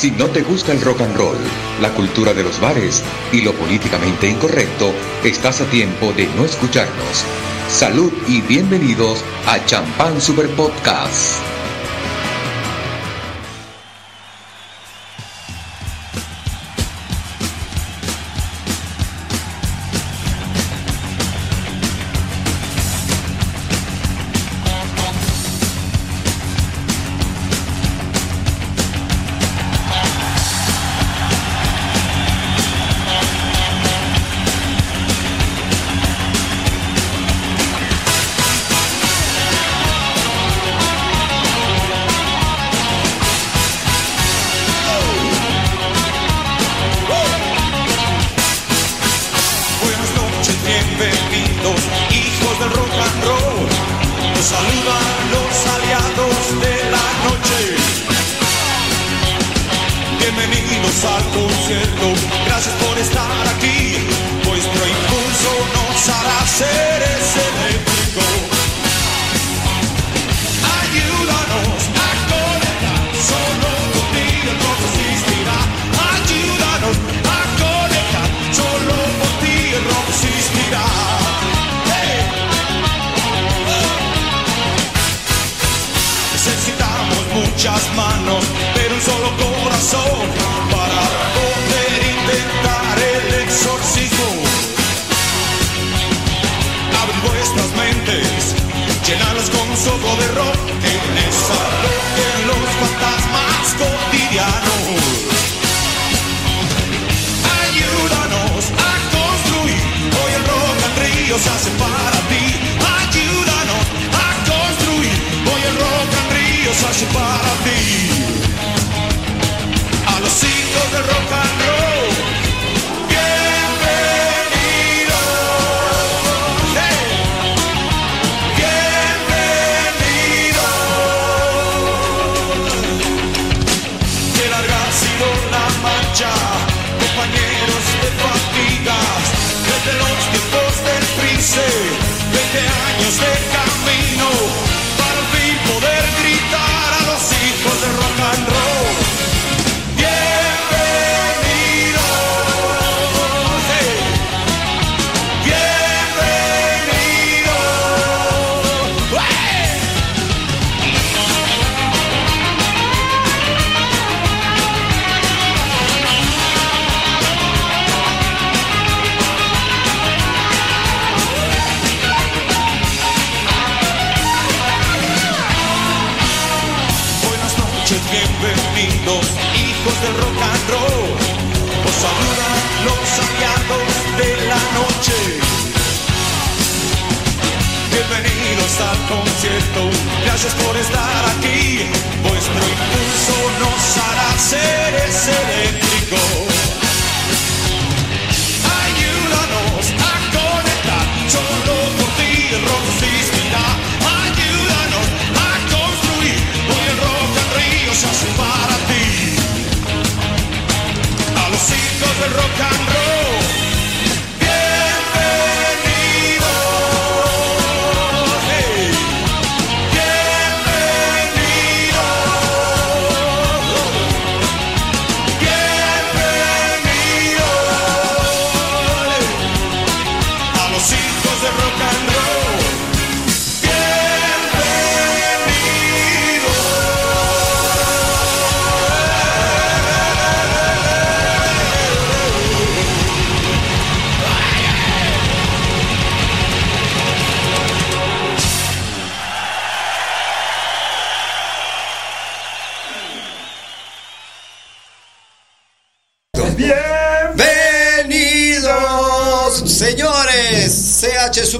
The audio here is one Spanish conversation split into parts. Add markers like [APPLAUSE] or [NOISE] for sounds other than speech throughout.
Si no te gusta el rock and roll, la cultura de los bares y lo políticamente incorrecto, estás a tiempo de no escucharnos. Salud y bienvenidos a Champán Super Podcast.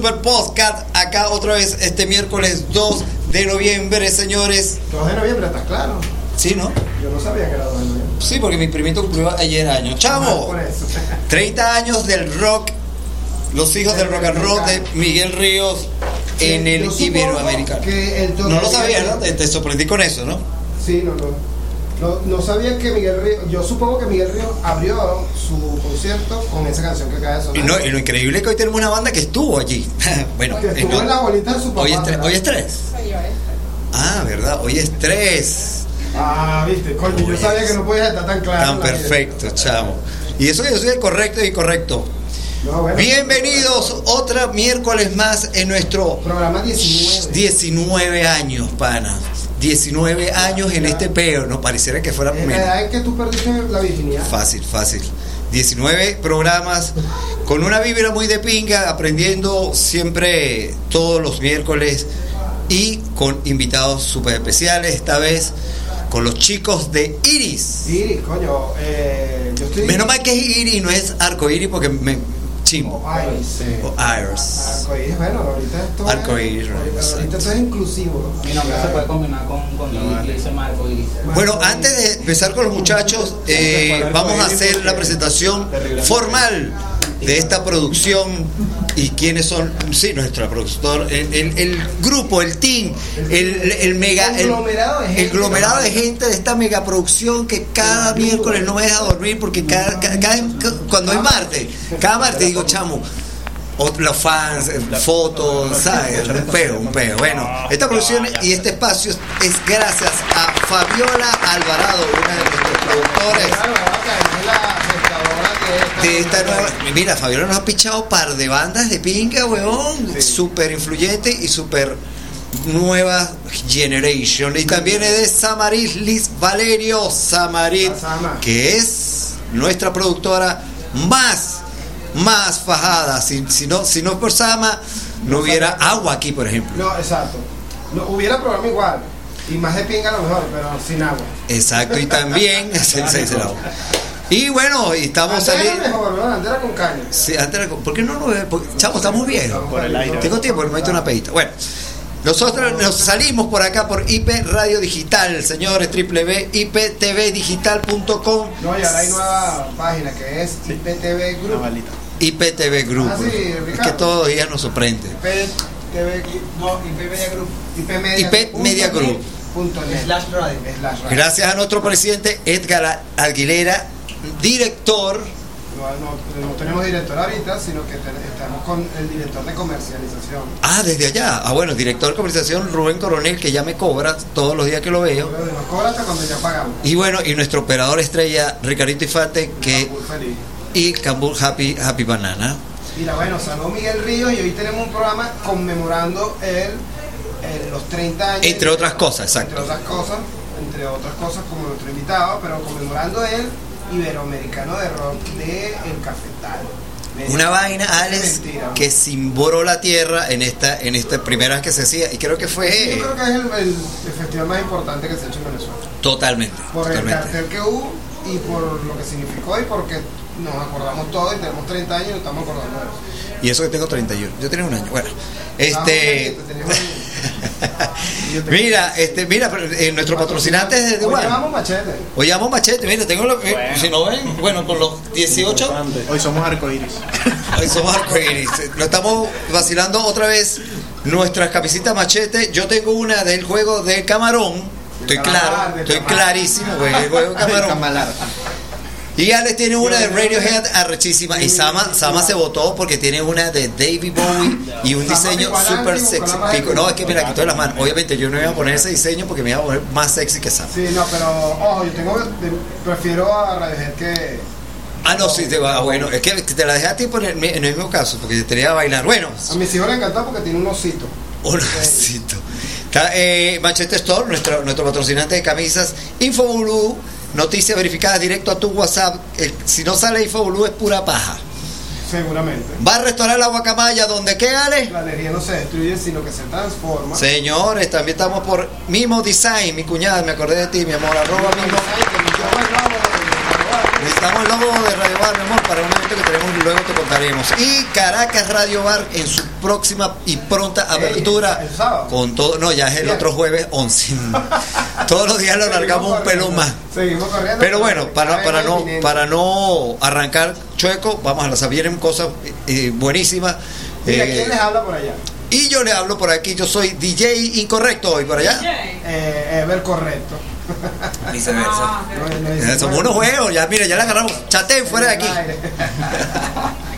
Super Podcast, acá otra vez este miércoles 2 de noviembre, señores. 2 de noviembre, está claro. Sí, ¿no? Yo no sabía que era 2 de noviembre. Sí, porque mi primito cumplió ayer año. Ah, ¡Chavo! por eso. [LAUGHS] 30 años del rock, los hijos del rock and roll de Miguel Ríos en el Iberoamericano. que el No lo sabía, ¿no? Te, te sorprendí con eso, ¿no? Sí, no, no. No, no sabía que Miguel Río, yo supongo que Miguel Río abrió su concierto con esa canción que acaba de sonar. Y, no, y lo increíble es que hoy tenemos una banda que estuvo allí. [LAUGHS] bueno, Que estuvo no- en la bolita de su papá. hoy, es tres, ¿verdad? hoy es tres. Ah, ¿verdad? Hoy es tres. Ah, viste, coño, yo sabía que no podías estar tan claro. Tan vida. perfecto, chamo. Y eso que yo soy el correcto y correcto. No, bueno, Bienvenidos otra miércoles más en nuestro Programa 19. 19 años, pana. 19 años en este peo. No pareciera que fuera la menos. edad en que tú perdiste la virginidad. Fácil, fácil. 19 programas con una vibra muy de pinga, aprendiendo siempre todos los miércoles y con invitados súper especiales. Esta vez con los chicos de Iris. Iris, coño, eh, yo estoy. Menos mal que es Iris, no es arco iris porque me chimbo. Ay, sí. O Iris. Arcoíris, bueno, ahorita esto. es- Arcoíris, ahorita- esto es inclusivo. Mi nombre se puede combinar con, con Iris, le dice Marco Iris. Bueno, antes de empezar con los muchachos, eh, vamos a hacer la presentación formal de esta producción y quiénes son, sí, nuestra productor, el, el- el grupo, el team, el, el mega, el, Conglomerado de gente. de gente de esta mega producción que cada miércoles no me deja dormir porque cada, cada- cada- cuando es martes, cada martes digo, chamo, los fans, eh, fotos, ¿sabes? Un peo, un peo. Bueno, esta producción y este espacio es gracias a Fabiola Alvarado, una de nuestros productores de esta nueva. Mira, Fabiola nos ha pichado par de bandas de pinga, weón. Súper influyente y súper nueva generation. Y también es de Samaris Liz Valerio Samarit, que es nuestra productora más, más fajada. Si, si no, si no por Sama, no hubiera agua aquí, por ejemplo. No, exacto. No, hubiera programa igual. Y más de pinga a lo mejor, pero sin agua. Exacto, y también. se- se- se la- y bueno, y estamos saliendo. mejor, ¿no? Antes era con caña. Sí, antes era como- ¿Por qué no ve? Porque, Chamo, estamos viejos. Por el aire. Tengo tiempo, me meto una pedita. Bueno, nosotros nos salimos por acá por IP Radio Digital, señores, www.iptvdigital.com, No, y ahora hay nueva página que es IPTV Group. IPTV Group. Ah, sí, es Ricardo. que todos los días nos sorprende. IPTV no, IP Media Group. IP Media, IP Media Group. punto net. Slash radio. Slash radio. Gracias a nuestro presidente Edgar Aguilera, director. No, no, no tenemos director ahorita, sino que estamos con el director de comercialización. Ah, desde allá. Ah, bueno, director de conversación Rubén Coronel, que ya me cobra todos los días que lo veo. Pero nos cobra hasta cuando ya pagamos. Y bueno, y nuestro operador estrella, Ricardito Infante, que feliz. y Cambur Happy, Happy Banana. Mira, bueno, saludos Miguel Ríos y hoy tenemos un programa conmemorando el, el- los 30 años. Entre otras cosas, exacto. Entre otras cosas, entre otras cosas como nuestro invitado, pero conmemorando el iberoamericano de rock de El Cafetal. Una vaina, Alex, Mentira. que cimboró la tierra en esta, en esta primera vez que se hacía. Y creo que Sí, fue Yo creo que es el, el- el festival más importante que se ha hecho en Venezuela. totalmente, Por el totalmente. cartel que hubo y por lo que significó y porque nos acordamos todos y tenemos 30 años y nos estamos acordando de eso. Y eso que tengo 31. Yo tenía un año. Bueno, Ah, este. bueno, [LAUGHS] mira, este, mira, pero, eh, nuestro patrocinante es desde Hoy igual. llevamos machete. Hoy llamo machete, mira, tengo lo eh, si no ven, bueno, con los 18, Hoy somos arcoíris. [LAUGHS] hoy somos arcoíris. Lo estamos vacilando otra vez. Nuestras camisitas machete, yo tengo una del juego de camarón. Estoy claro, de estoy clarísimo, güey, el juego de [LAUGHS] camarón. Y Alex tiene una de Radiohead arrechísima. Y Sama, Sama se votó porque tiene una de David Bowie y un diseño súper sexy. Pico- No, es que mira, quitó las manos. Obviamente yo no iba a poner ese diseño porque me iba a poner más sexy que Sama. Sí, no, pero ojo, yo tengo, prefiero a Radiohead que... Ah, no, sí, te va. Bueno, es que te la dejé a ti por el, en el mismo caso, porque yo tenía que bailar. Bueno, A mis hijos les encantó porque tiene un osito. un besito. Ca- eh, Machete Store, nuestro, nuestro patrocinante de camisas. Infobulu, noticias verificadas directo a tu WhatsApp. El- si no sale Infobulu es pura paja. Seguramente. Va a restaurar la guacamaya, donde qué, Ale? La energía no se destruye, sino que se transforma. Señores, también estamos por Mimo Design, mi cuñada, me acordé de ti, mi amor, arroba Mimo. Necesitamos el logo de Radio Bar, mi amor, para un evento que tenemos y luego te contaremos. Y Caracas Radio Bar en su próxima y pronta apertura. el sábado. Con todo, no, ya es el Bien. otro jueves 11. [LAUGHS] Todos los días lo largamos un pelo más. Seguimos corriendo. Pero bueno, para, para, no, para no arrancar chueco, vamos a las vienen cosas eh, buenísimas. Mira, Eh, ¿quién les habla por allá? y yo le hablo por aquí, yo soy DJ incorrecto hoy por allá. Eh, Ever Correcto. [LAUGHS] Viceversa. No, no, unos juegos, ya mira, ya la agarramos. Chaten fuera de aquí. [LAUGHS]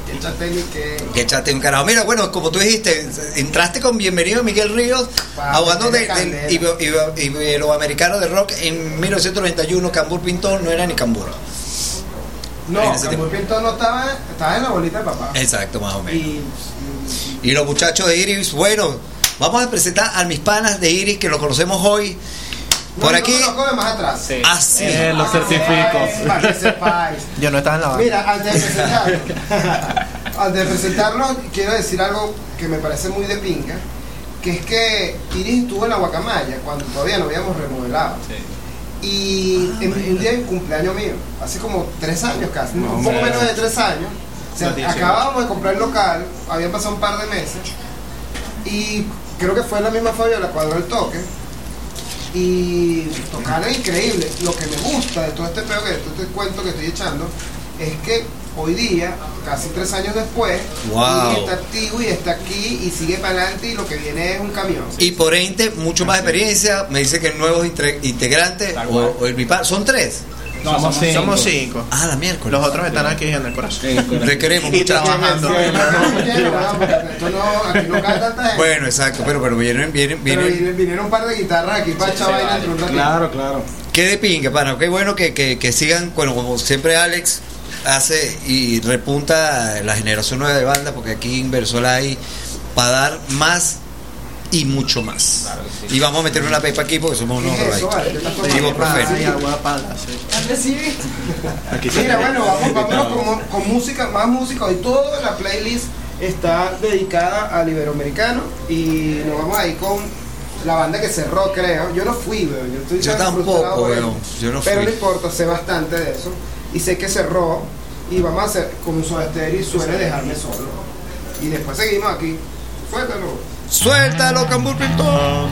que. Echaste un carajo. Mira, bueno, como tú dijiste, entraste con Bienvenido Miguel Ríos, Pa, abogado de, meterle del ibe- ibe- iberoamericano de rock en 1991. Cambur Pintor no era ni Cambur. No, Cambur Pintor no estaba, estaba en la bolita de papá. Exacto, más o menos. Y. Y los muchachos de Iris, bueno, vamos a presentar a mis panas de Iris que lo conocemos hoy. Por no, aquí. No, de más atrás. Sí. Así. Eh, lo certifico. Para que sepáis. [LAUGHS] Yo no estaba en la banda. Mira, antes de presentarlo, antes de presentarlo, quiero decir algo que me parece muy de pinga, que es que Iris estuvo en la Guacamaya cuando todavía no habíamos remodelado. Y en, en un día de cumpleaños mío, hace como tres años casi, un poco menos. de tres años, o sea, Los 18. acabábamos de comprar el local, habían pasado un par de meses, y creo que fue la misma Fabiola cuadró el toque, y tocar es increíble. Lo que me gusta de todo este pedo que este cuento que estoy echando es que hoy día, casi tres años después, Wow. Está activo y está aquí y sigue para adelante y lo que viene es un camión. Y por ente, mucho más experiencia. Me dice que nuevos integrantes, o, o el bipa- son tres. No, somos, somos cinco. cinco. somos cinco. Ah, la miércoles. Los otros están aquí en el corazón. Le queremos, Y muchachos. trabajando. Bueno, exacto, pero, pero vienen, vienen, Pero vienen. vinieron, vinieron un par de guitarras aquí para echar vaina vale. entre un ratito. Claro, claro. Qué de pinga, pana. Qué bueno que, que, que sigan, bueno, como siempre Alex hace y repunta la generación nueva de banda, porque aquí en Venezuela hay para dar más y mucho más. Claro que sí. Y vamos a meter una pepa aquí porque somos ¿Qué unos se Mira, bueno, vamos, vámonos con, con música, más música. Hoy toda la playlist está dedicada al iberoamericano y nos vamos ahí con la banda que cerró, creo. Yo no fui, weón. Yo, estoy Yo tan tampoco. Yo no Pero fui. no importa, sé bastante de eso. Y sé que cerró y vamos a hacer como su y suele dejarme solo. Y después seguimos aquí. Suéltalo. Suéltalo, Cambur Pintor.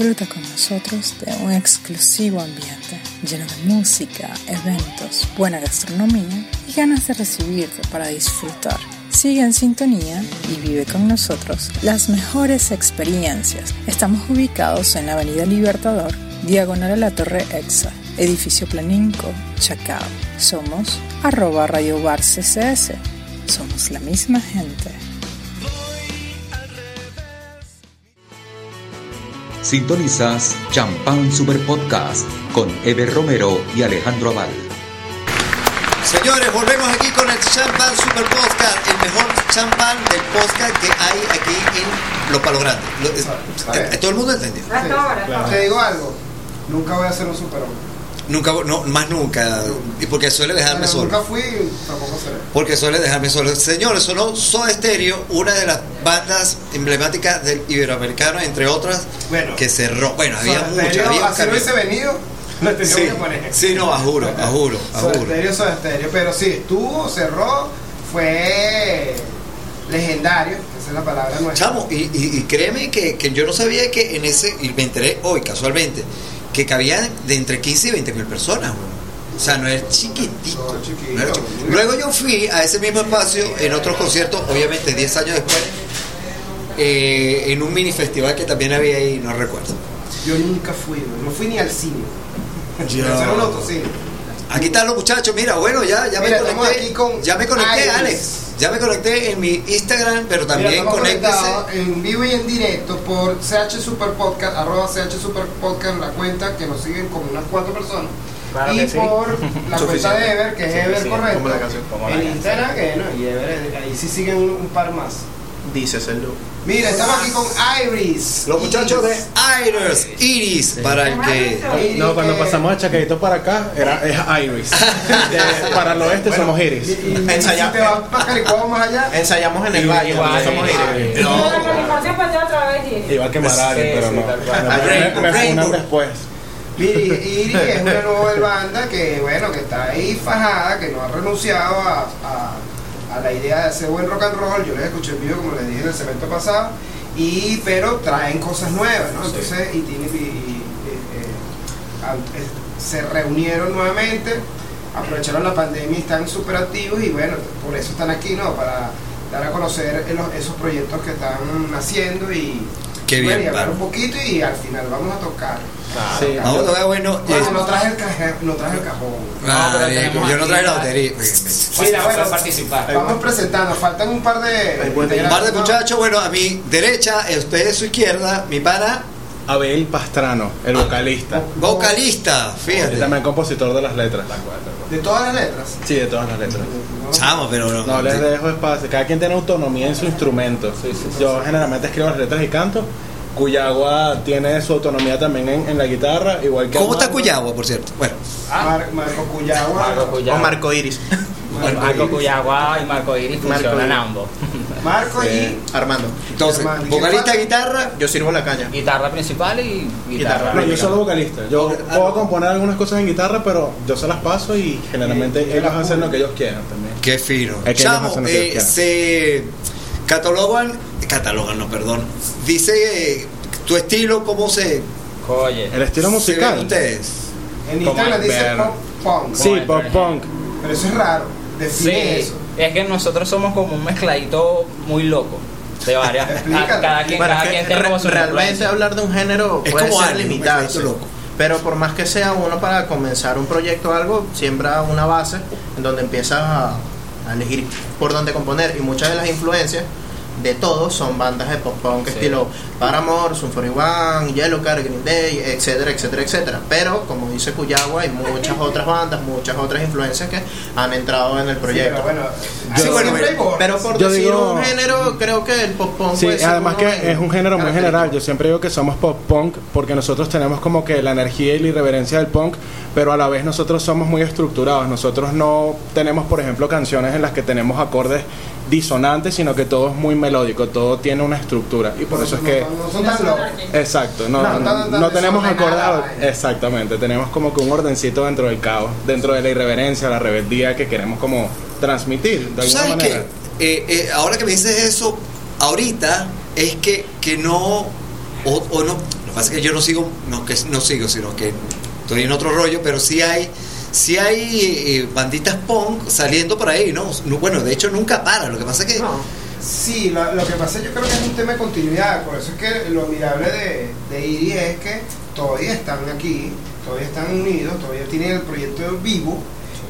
Disfruta con nosotros de un exclusivo ambiente lleno de música, eventos, buena gastronomía y ganas de recibirte para disfrutar. Sigue en sintonía y vive con nosotros las mejores experiencias. Estamos ubicados en la Avenida Libertador, diagonal a la Torre EXA, edificio Planinco, Chacao. Somos arroba Radio Bar CCS. Somos la misma gente. Sintonizas Champán Super Podcast con Ever Romero y Alejandro Aval. Señores, volvemos aquí con el Champán Super Podcast, el mejor champán del podcast que hay aquí en Lo Palo Grande. Lo- es- eh, ¿Todo el mundo entendió? Te digo algo, nunca voy a ser un superhombre. Nunca, no, más nunca. Y porque suele dejarme solo. Nunca fui, tampoco seré. Porque suele dejarme solo. Señores, sonó Soda Stereo, una de las bandas emblemáticas del iberoamericano, entre otras, Bueno. que cerró. Bueno, había muchas. Había cambio. hubiese venido, [LAUGHS] lo tenía Sí, que poner. sí, no, a juro, a juro, a Soda. Stereo, Soda Stereo, pero sí, estuvo, cerró, fue legendario, esa es la palabra nuestra. Chamo, y, y- y créeme que, que yo no sabía que en ese, y me enteré hoy casualmente, que cabían de entre 15 y 20 mil personas. O sea, no es chiquitico. No, era chiquito. Luego yo fui a ese mismo espacio en otros conciertos, obviamente 10 años después, eh, en un mini festival que también había ahí, no recuerdo. Yo nunca fui, no fui ni al cine. [LAUGHS] Aquí están los muchachos, mira, bueno, ya, ya Mira, me conecté. aquí con ya me conecté. Alex. Ya me conecté en mi Instagram, pero también conéctese. en vivo y en directo por CH Super Podcast, arroba CH Super Podcast, la cuenta que nos siguen como unas cuatro personas. Claro y que sí. por la [LAUGHS] cuenta de Ever, que es Ever correcto. Como la canción. Como la en. Instagram, que no, y Ever, ahí sí siguen un, un par más. Dices el look. Mira, estamos aquí con Iris. Los muchachos de Iris. Iris, Iris, para el que. Iris, No, cuando pasamos a Chacaito para acá, era, es Iris. [LAUGHS] De- para el oeste somos Iris. Y, y, y si te vas para más allá, Ensayamos en el valle, somos. Iris. No. Y... Iba a quemar a Sí, pero sí, no. Me- funan después. Miri, [LAUGHS] Iris es una nueva banda que, bueno, que está ahí fajada, que no ha renunciado a, a- la idea de hacer buen rock and roll. Yo les escuché en vivo, como les dije en el segmento pasado, y, pero traen cosas nuevas, ¿no? Entonces, y, tiene- y- y- eh, al- eh, se reunieron nuevamente, aprovecharon la pandemia y están súper activos, y bueno, por eso están aquí, ¿no? Para dar a conocer esos proyectos que están haciendo y, Qué bien, hablar Pablo. un poquito y al final vamos a tocar. Sí. Vamos a ver, bueno. Bueno, es- no traje el cajón, no traje el cajón. Ah, pero eh, yo no traje la batería. Mira, bueno, participar. Vamos presentando, faltan un par de. Un par de ¿no? muchachos, bueno, a mi derecha, usted a su izquierda, mi pana, Abel Pastrano, el vocalista. vocalista, Y fíjate. también compositor de las letras. De todas las letras. Sí, de todas las letras. Chamo, pero no. No les dejo espacio. Cada quien tiene autonomía en su instrumento. Yo generalmente escribo las letras y canto. Cuyagua tiene su autonomía también en, en la guitarra, igual que ¿Cómo está. Cuyagua, por cierto? Bueno, Mar- Marco Cuyagua. Marco O. Marco Iris. Marco Cuyagua y Marco Iris Marco funcionan ambos. Marco Eh, y. Armando. entonces, Hermano, ¿y quién vocalista, guitarra. Yo sirvo la caña. Guitarra principal y Guitarra. guitarra. No, yo soy vocalista. Yo puedo componer algunas cosas en guitarra, pero yo se las paso y generalmente ellos hacen lo que ellos quieran también. Qué fino. Es que Chamo, eh, se catalogan, catalogan, no, perdón. Dice eh, tu estilo, ¿cómo se, Oye. El estilo se musical. ustedes? En Instagram dice pop punk. Sí, pop punk. Pero eso es raro. Sí, Define eso. Es que nosotros somos como un mezcladito muy loco. De varias. [LAUGHS] Cada quien, Bueno, cada quien tiene re- como su realmente influencia. hablar de un género Es puede como ser loco. Pero por más que sea uno para comenzar un proyecto o algo, siembra una base en donde empiezas a, a elegir por dónde componer. Y muchas de las influencias de todos son bandas de pop punk Sí. estilo Paramore, Sun 41, Yellowcard, Green Day, etcétera, etcétera, etcétera. Pero como dice Cuyagua, hay muchas [LAUGHS] otras bandas, muchas otras influencias que han entrado en el Sí, proyecto. pero bueno. Sí, bueno, por Yo decir digo- un género, creo que el pop punk Sí, puede ser además que es un género muy general. Yo siempre digo que somos pop punk porque nosotros tenemos como que la energía y la irreverencia del punk, pero a la vez nosotros somos muy estructurados. Nosotros no tenemos, por ejemplo, canciones en las que tenemos acordes disonantes, sino que todo es muy melódico, todo tiene una estructura. Y por eso es que... No, son tan locos. Exacto, no, No, tenemos vaina. Exactamente, tenemos como que un ordencito dentro del caos, dentro de la irreverencia, la rebeldía que queremos como transmitir de ¿Tú alguna sabes manera. que eh, eh, ahora que me dices eso, ahorita es que, que no, o, o no, Lo que pasa es que yo no sigo, no que no sigo, sino que estoy en otro rollo, pero sí hay, sí hay eh, banditas punk saliendo por ahí, ¿no? No, Bueno, de hecho nunca para. Lo que pasa es que Sí, lo, lo que pasa yo creo que es un tema de continuidad, por eso es que lo admirable de, de IRI es que todavía están aquí, todavía están unidos, todavía tienen el proyecto vivo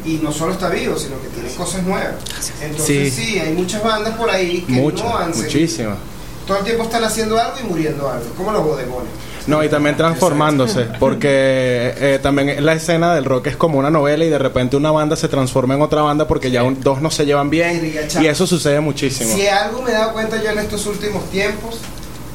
y no solo está vivo, sino que tiene cosas nuevas. Entonces Sí. sí, hay muchas bandas por ahí que Mucho, no han seguido. muchísimo. Todo el tiempo están haciendo algo y muriendo algo, como los bodegones. No, y también transformándose, porque eh, también la escena del rock es como una novela y de repente una banda se transforma en otra banda porque ya un- dos no se llevan bien y eso sucede muchísimo. Si algo me he dado cuenta yo en estos últimos tiempos,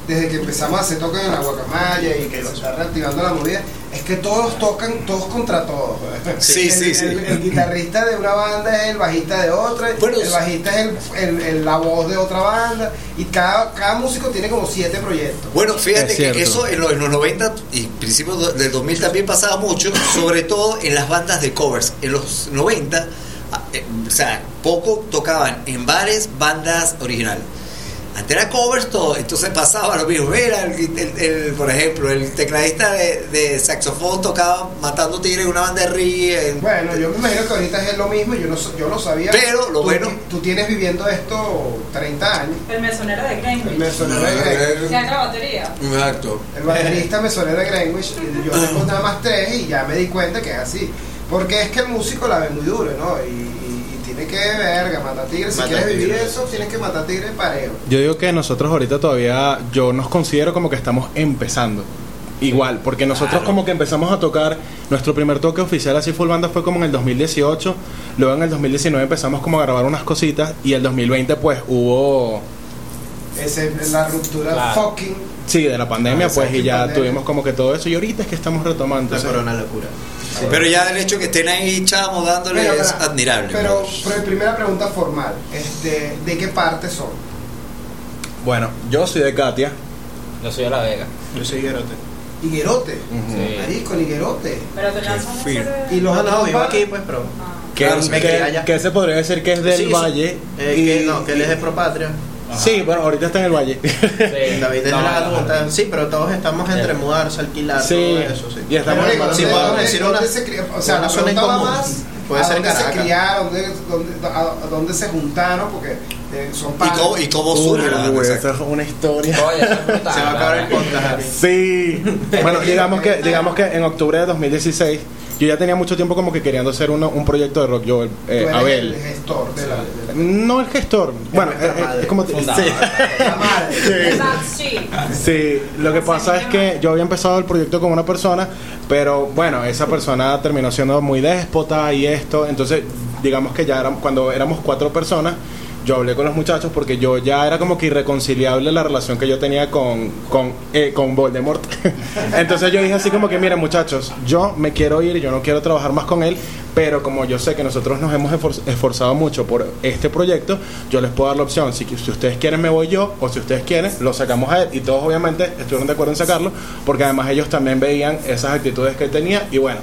desde que empezamos a hacer toques en la guacamaya y que se está reactivando la movida, es que todos tocan, todos contra todos. Sí, el, sí, sí. El, el guitarrista de una banda es el bajista de otra, Bueno, el bajista es el, el- el- la voz de otra banda, y cada, cada músico tiene como siete proyectos. Bueno, fíjate Es que cierto. eso en los, en los 90 y principios del 2000 también pasaba mucho, sobre todo en las bandas de covers. En los 90, ah, eh, o sea, poco tocaban en bares bandas originales. Antes era covers todo, entonces pasaba lo mismo. Era el, el- el- por ejemplo, el tecladista de, de saxofón tocaba Matando Tigres en una banda de reggae. en- Bueno, yo me imagino que ahorita es lo mismo, yo no, so- yo lo sabía. Pero lo Tú- bueno- Tú tienes viviendo esto 30 años. El mesonero de El Greenwich. mesonero de Greenwich. Se la batería. Exacto. El baterista mesonero de Greenwich, yo [LAUGHS] tengo nada más tres y ya me di cuenta que es así. Porque es que el músico la ve muy duro, ¿no? Y tiene que, verga, matar tigres. Si quieres vivir eso, tienes que matar tigres parejo. Yo digo que nosotros ahorita todavía, yo nos considero como que estamos empezando. Igual, porque nosotros como que empezamos a tocar, nuestro primer toque oficial así full banda fue como en el 2018, luego en el 2019 empezamos como a grabar unas cositas y el 2020 pues hubo, Esa es la ruptura Claro. fucking. sí, de la pandemia pues y ya pandemia. tuvimos como que todo eso y ahorita es que estamos retomando. La corona locura. Pero ya el hecho que estén ahí chamos dándole Pero, es admirable. Pero, pero primera pregunta formal: este, ¿de qué parte son? Bueno, yo soy de Katia. Yo soy de La Vega. Yo soy Guerote. Higuerote. Sí. Marico, Higuerote. Pero te lanzan Y los vivo pa- aquí, pues, pero. Que, Claro, me que- que se podría decir que es del sí. Valle. Eh, y- que no, que él es de Propatria. Sí, bueno, ahorita está en el Valle. Sí. David No, la no, no. Sí, pero todos estamos entre Sí. mudarse, alquilar, Sí. todo eso, sí. Y estamos Pero digo, armando- Sí, ¿dónde- puedo dónde- decir una- se cri- O sea, una la zona en común. más Puede a ser dónde se Caracas. criaron, dónde, dónde- a, dónde se juntaron, porque eh, son ¿Y padres. cómo, y cómo surge la güey, exacto. esa es una historia. Oye, es brutal, Se va a acabar el podcast. Sí. [LAUGHS] Bueno, digamos que, digamos que en octubre de 2016 yo ya tenía mucho tiempo como que queriendo hacer uno- un proyecto de rock. Yo, eh, Tú eres Abel. el gestor de la, de No el gestor. Bueno, nuestra eh, eh, es como... fundador. Sí. [LAUGHS] sí. Sí, lo que pasa es que yo había empezado el proyecto con una persona, pero bueno, esa persona terminó siendo muy déspota y esto, entonces digamos que ya éramos, cuando éramos cuatro personas, yo hablé con los muchachos porque yo ya era como que irreconciliable la relación que yo tenía con, con, eh, con Voldemort. [LAUGHS] entonces yo dije así como que, miren muchachos, yo me quiero ir, yo no quiero trabajar más con él, pero como yo sé que nosotros nos hemos esfor- esforzado mucho por este proyecto, yo les puedo dar la opción, si, si ustedes quieren me voy yo, o si ustedes quieren, lo sacamos a él. Y todos obviamente estuvieron de acuerdo en sacarlo, porque además ellos también veían esas actitudes que él tenía y bueno.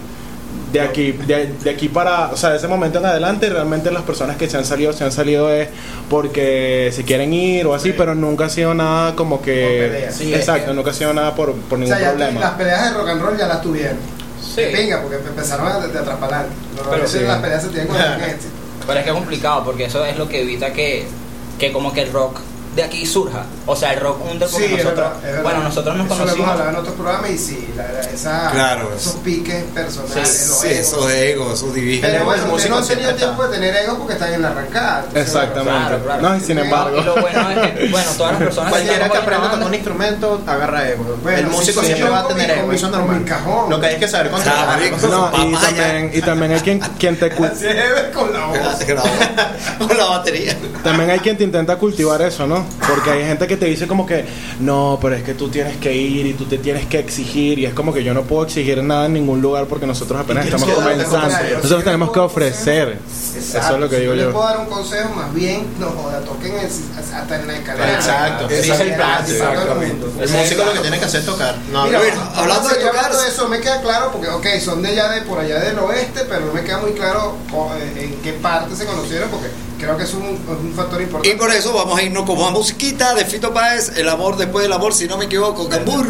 De aquí, de, de aquí para, o sea, de ese momento en adelante, realmente las personas que se han salido, se han salido es porque se quieren ir o así, pero nunca ha sido nada como que. Sí, exacto, es que- nunca ha sido nada por, por O ningún sea, ya problema. las peleas de rock and roll ya las tuvieron. Sí. Venga, porque empezaron a- de atrás para adelante. Normalmente sí. las peleas se tienen con [LAUGHS] el. Pero es que es complicado porque eso es lo que evita que, que como que el rock de aquí surja. O sea, el rock under porque Sí, es nosotros, verdad, es verdad. bueno, nosotros nos Eso lo hemos conocimos. hablado en otros programas y sí, la, esa, Claro, esos eso. piques personales, Sí, los Sí, egos. esos egos, esos divinos. Pero bueno, el ustedes no han tenido tiempo de tener ego porque están en la arrancada. Exactamente. Claro, claro. No, y sin embargo. Y lo bueno es que, bueno, todas las personas Cualquiera que aprenda a tocar un instrumento agarra ego. Bueno, el músico sí, siempre va a tener mi- ego, con eso es normal. cajón. Lo que hay que saber controlar. No, y también, y también hay quien, quien te [LAUGHS] es [LAUGHS] con la voz. Con la batería. También hay quien te intenta cultivar eso, ¿no? Porque hay gente que te dice como que, no, pero es que tú tienes que ir y tú te tienes que exigir y es como que yo no puedo exigir nada en ningún lugar porque nosotros apenas estamos comenzando. Nosotros tenemos que ofrecer. Exacto. Eso es lo que digo si Les yo. puedo dar un consejo, más bien, no joda, toquen el- hasta en la escalera. Exacto. Es el plan, todo el músico lo que tiene que hacer es tocar. No, Mira, Bueno, hablando de yo tocar- hablando de eso, me queda claro porque, ok, son de allá de por allá del oeste, pero no me queda muy claro eh, en qué parte se conocieron porque creo que es un, un factor Y importante. por eso vamos a irnos con una musiquita de Fito Páez, El amor después del amor, si no me equivoco, Cambur.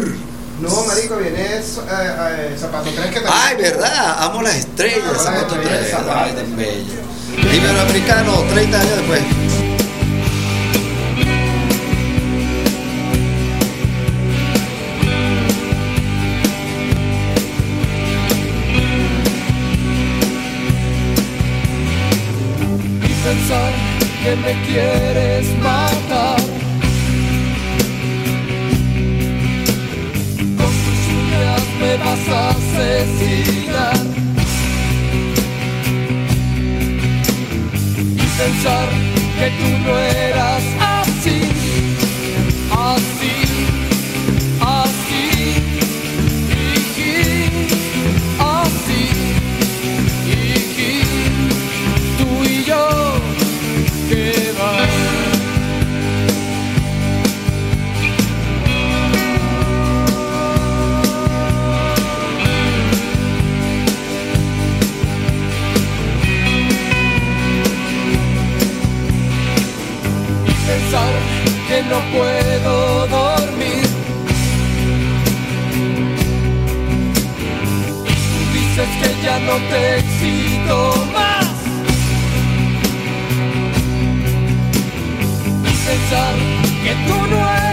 No, marico, viene eh, eh, Zapato 3 que también. Ay, verdad, amo las estrellas, zapato estrellas, tres, zapato. ay, tan bello. Iberoamericano, 30 años después. Me quieres matar. Con tus uñas me vas a asesinar. Y pensar que tú no eras que no puedo dormir. Dices que ya no te excito más. y pensar que tú no eras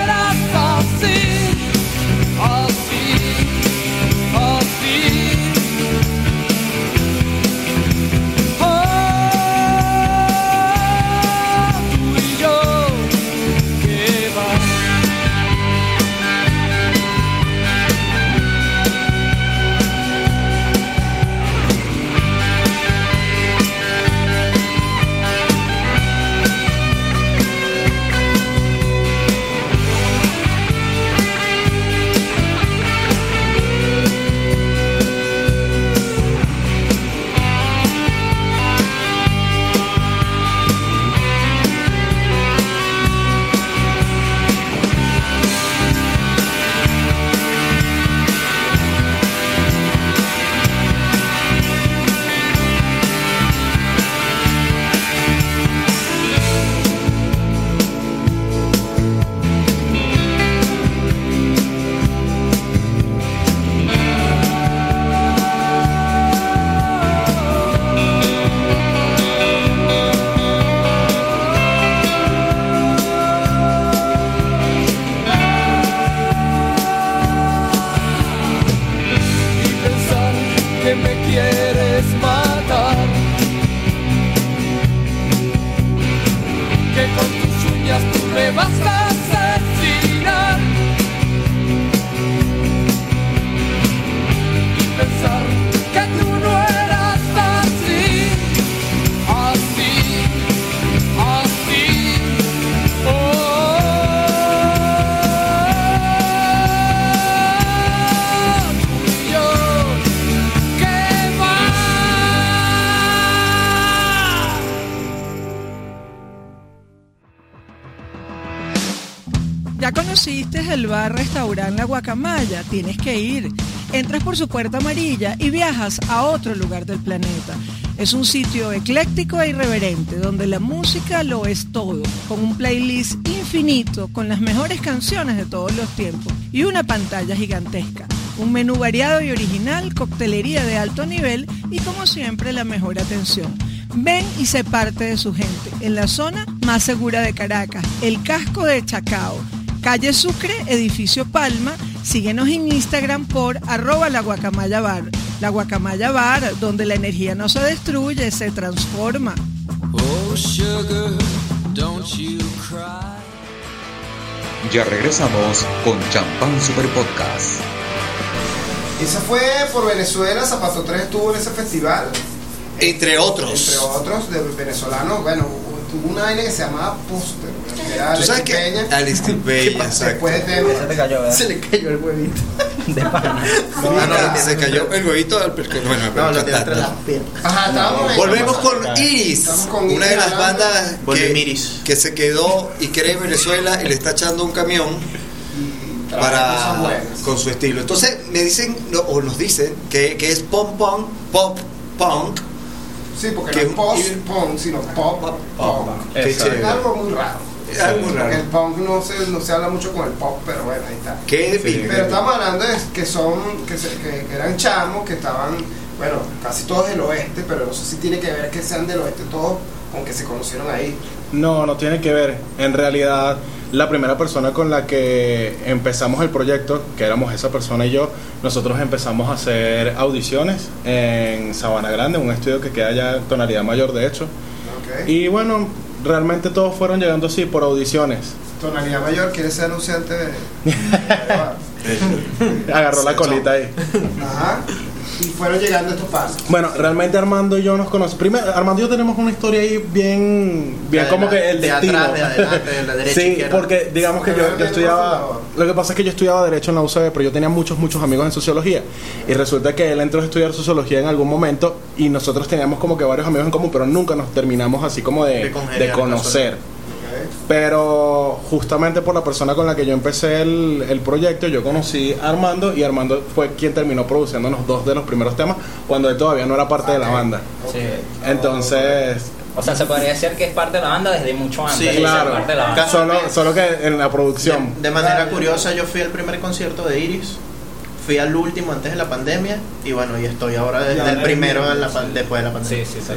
bar restaurante La Guacamaya, tienes que ir. Entras por su puerta amarilla y viajas a otro lugar del planeta. Es un sitio ecléctico e irreverente donde la música lo es todo, con un playlist infinito con las mejores canciones de todos los tiempos y una pantalla gigantesca. Un menú variado y original, coctelería de alto nivel y como siempre la mejor atención. Ven y sé parte de su gente en la zona más segura de Caracas, el casco de Chacao. Calle Sucre, edificio Palma. Síguenos en Instagram por arroba la guacamaya bar. La guacamaya bar, donde la energía no se destruye, se transforma. Oh, sugar, don't you cry. Ya regresamos con Champán Super Podcast. Esa fue por Venezuela, Zapato 3 estuvo en ese festival. Entre otros. Entre otros, de venezolanos. Bueno, tuvo una vaina que se llamaba Póster. ¿Tú sabes que Peña. Alex [LAUGHS] Peña, exacto. Después de [LAUGHS] Se te cayó. Se le cayó el huevito. [LAUGHS] De pana. Ah, no, se cayó el huevito al perque- Bueno, No, pero lo entre las piernas. Ajá, estábamos en- Volvemos con Iris, con una de las bandas que, que se quedó y cree en Venezuela y le está echando un camión para con su estilo. Entonces me dicen no, o nos dicen que, que es pop punk, pop punk. Sí, porque que- no es post-punk, sino pop-punk. Chévere. Es algo muy raro. Es algo muy raro. el punk no se, no se habla mucho con el pop, pero bueno, ahí está. ¿Qué? Pero estamos hablando de que son, que, se- que- que eran chamos, que estaban, bueno, casi todos del oeste, pero no sé si tiene que ver que sean del oeste todos, con que se conocieron ahí. No, no tiene que ver. En realidad, la primera persona con la que empezamos el proyecto, que éramos esa persona y yo, nosotros empezamos a hacer audiciones en Sabana Grande, un estudio que queda allá en tonalidad mayor, de hecho. ¿ok? Y bueno, realmente todos fueron llegando así por audiciones. Tonalidad mayor quiere ser anunciante [LAUGHS] de. Agarró la colita ahí. Ajá. Y fueron llegando estos pasos. Bueno, realmente Armando y yo nos conocemos. Primero, Armando y yo tenemos una historia ahí bien, bien De como la- que el de destino. atrás, de adelante, de la derecha, sí, izquierda. porque digamos que yo, yo estudiaba. Lo que pasa es que yo estudiaba derecho en la UCB, pero yo tenía muchos, muchos amigos en sociología. Y resulta que él entró a estudiar sociología en algún momento y nosotros teníamos como que varios amigos en común, pero nunca nos terminamos así como de, de conocer. Pero justamente por la persona con la que yo empecé el, el proyecto, yo conocí a Armando y Armando fue quien terminó produciéndonos dos de los primeros temas cuando él todavía no era parte de la banda. Sí. Entonces, O sea, se podría decir que es parte de la banda desde mucho antes. Sí, de claro, parte de la banda. solo, solo que en la producción. De, de manera curiosa, yo fui al primer concierto de Iris, fui al último antes de la pandemia y bueno, y estoy ahora desde Ya, el primero la después de la pandemia. Sí, sí, sí.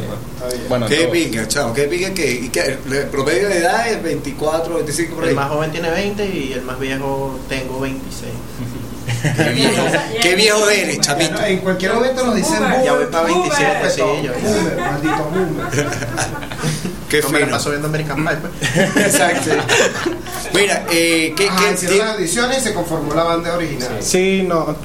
Bueno, ¿Qué pinga, chavo? ¿Qué pinga que, y que el promedio de edad es 24, 25 por ahí? El más joven tiene 20 y el más viejo tengo 26. [LAUGHS] Qué viejo, qué viejo eres, chamito. En cualquier momento nos dicen Boomer. Ya voy para 27, sí, Boomer, yo boomer, maldito boomer. [LAUGHS] Qué no me la fino. paso viendo American Pie. pues. [LAUGHS] Exacto. Mira, eh, ¿qué, Ah, qué- las audiciones y se conformó la banda original. Sí, no.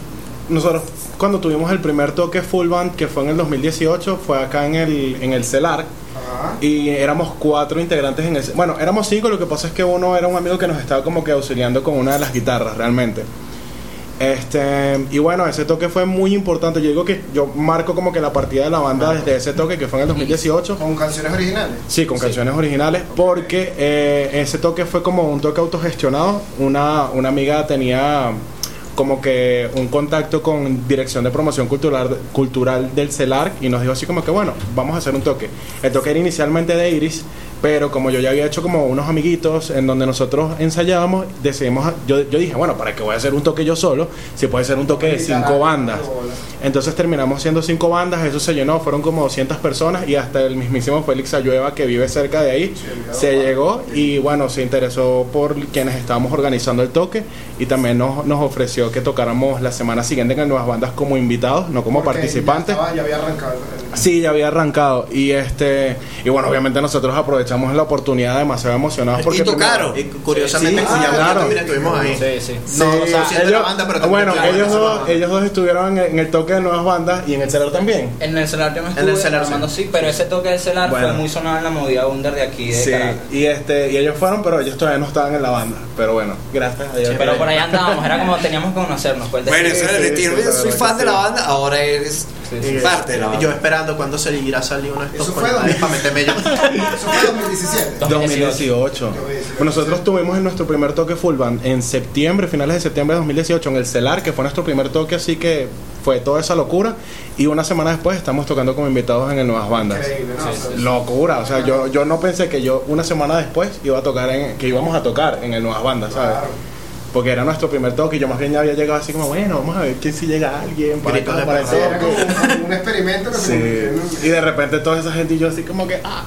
Nosotros cuando tuvimos el primer toque full band, que fue en el 2018, fue acá en el, en el CELAR. Ajá. Y éramos cuatro integrantes en ese. Bueno, éramos cinco, lo que pasa es que uno era un amigo que nos estaba como que auxiliando con una de las guitarras, realmente. Este, y bueno, ese toque fue muy importante. Yo digo que yo marco como que la partida de la banda desde ese toque, que fue en el 2018. Con canciones originales. Sí, con canciones originales, porque eh, ese toque fue como un toque autogestionado. Una, una amiga tenía como que un contacto con Dirección de Promoción Cultural, Cultural del CELAR y nos dijo así como que, bueno, vamos a hacer un toque. El toque era inicialmente de Iris, pero como yo ya había hecho como unos amiguitos en donde nosotros ensayábamos, decidimos, yo, yo dije, bueno, ¿para qué voy a hacer un toque yo solo? Si puede ser un toque de cinco bandas. Entonces terminamos siendo cinco bandas, eso se llenó, fueron como 200 personas y hasta el mismísimo Félix Ayueva que vive cerca de ahí se llegó y bueno, se interesó por quienes estábamos organizando el toque y también nos, nos ofreció que tocáramos la semana siguiente en Nuevas Bandas como invitados, no como Porque participantes. Ya, estaba- ya había arrancado. Sí, ya había arrancado y este y bueno, obviamente nosotros aprovechamos la oportunidad demasiado emocionados porque Y tocaron. Y curiosamente, Sí, en Cuyabra claro. también estuvimos ahí. Sí, sí. No, Sí, o sea, la banda, pero también bueno, ellos dos, ellos dos estuvieron en, en el toque de nuevas bandas y en el celular también. En el celular yo no En estuve, el celular, Armando sí, pero ese toque del celular Bueno. fue muy sonado en la movida under de aquí de Sí, Caracas. y este y ellos fueron, pero ellos todavía no estaban en la banda. Pero bueno, gracias a Dios. Pero por allá andábamos, era como teníamos que conocernos. Pues, Bueno, sí, ese era el sí, sí, Yo soy fan de la sí. banda, ahora eres Sí, sí. parte de la Y banda. yo esperando cuando seguirá salir uno de estos Eso fue para meterme [LAUGHS] yo. Eso fue 2017. 2018. Bueno, nosotros tuvimos en nuestro primer toque full band en septiembre, finales de septiembre de 2018 en el Celar, que fue nuestro primer toque, así que fue toda esa locura. Y una semana después estamos tocando como invitados en el Nuevas Bandas. Increíble, ¿no? O sea, Locura, o sea, yo, yo no pensé que yo una semana después iba a tocar en, que íbamos a tocar en el Nuevas Bandas, ¿sabes? Claro. Porque era nuestro primer toque y yo más bien ya había llegado así como, bueno, vamos a ver quién si llega alguien para, Gritos de para el era como un, un experimento Sí. Y de repente toda esa gente y yo así como que, ah.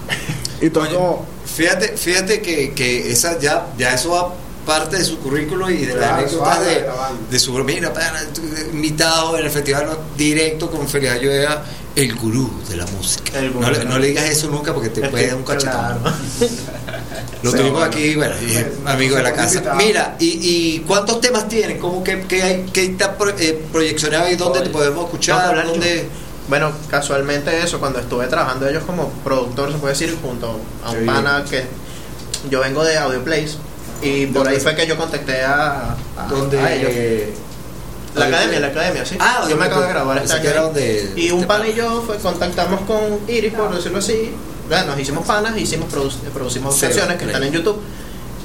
Y todo Coño, como, Fíjate, fíjate que, que esa ya, ya eso va parte de su currículo y de las Claro, anécdotas suave de, su mira, tú, invitado en el festival directo con Feliz Ayuela, el gurú de la música. No, le- de la no le digas eso nunca porque te puede dar un cachetón. claro. Lo Sí, tuvimos bueno. aquí, bueno, amigo de la casa. Mira, ¿y, y cuántos temas tienen? ¿Cómo que, que hay, que está pro- eh, proyeccionado y dónde te podemos escuchar? hablar yo. ¿Dónde? Bueno, casualmente eso, cuando estuve trabajando ellos como productor, se puede decir, junto a un Sí. pana que yo vengo de Audio Plays y por ahí fue que yo contacté a, a, ¿Dónde? a ellos. La academia, la academia, sí. Ah, yo me acabo de graduar año. era donde- Y un pana. y yo fue, contactamos con Iris, por decirlo así. Bueno, nos hicimos panas, hicimos produ- producimos Sí, canciones que Play. están en YouTube.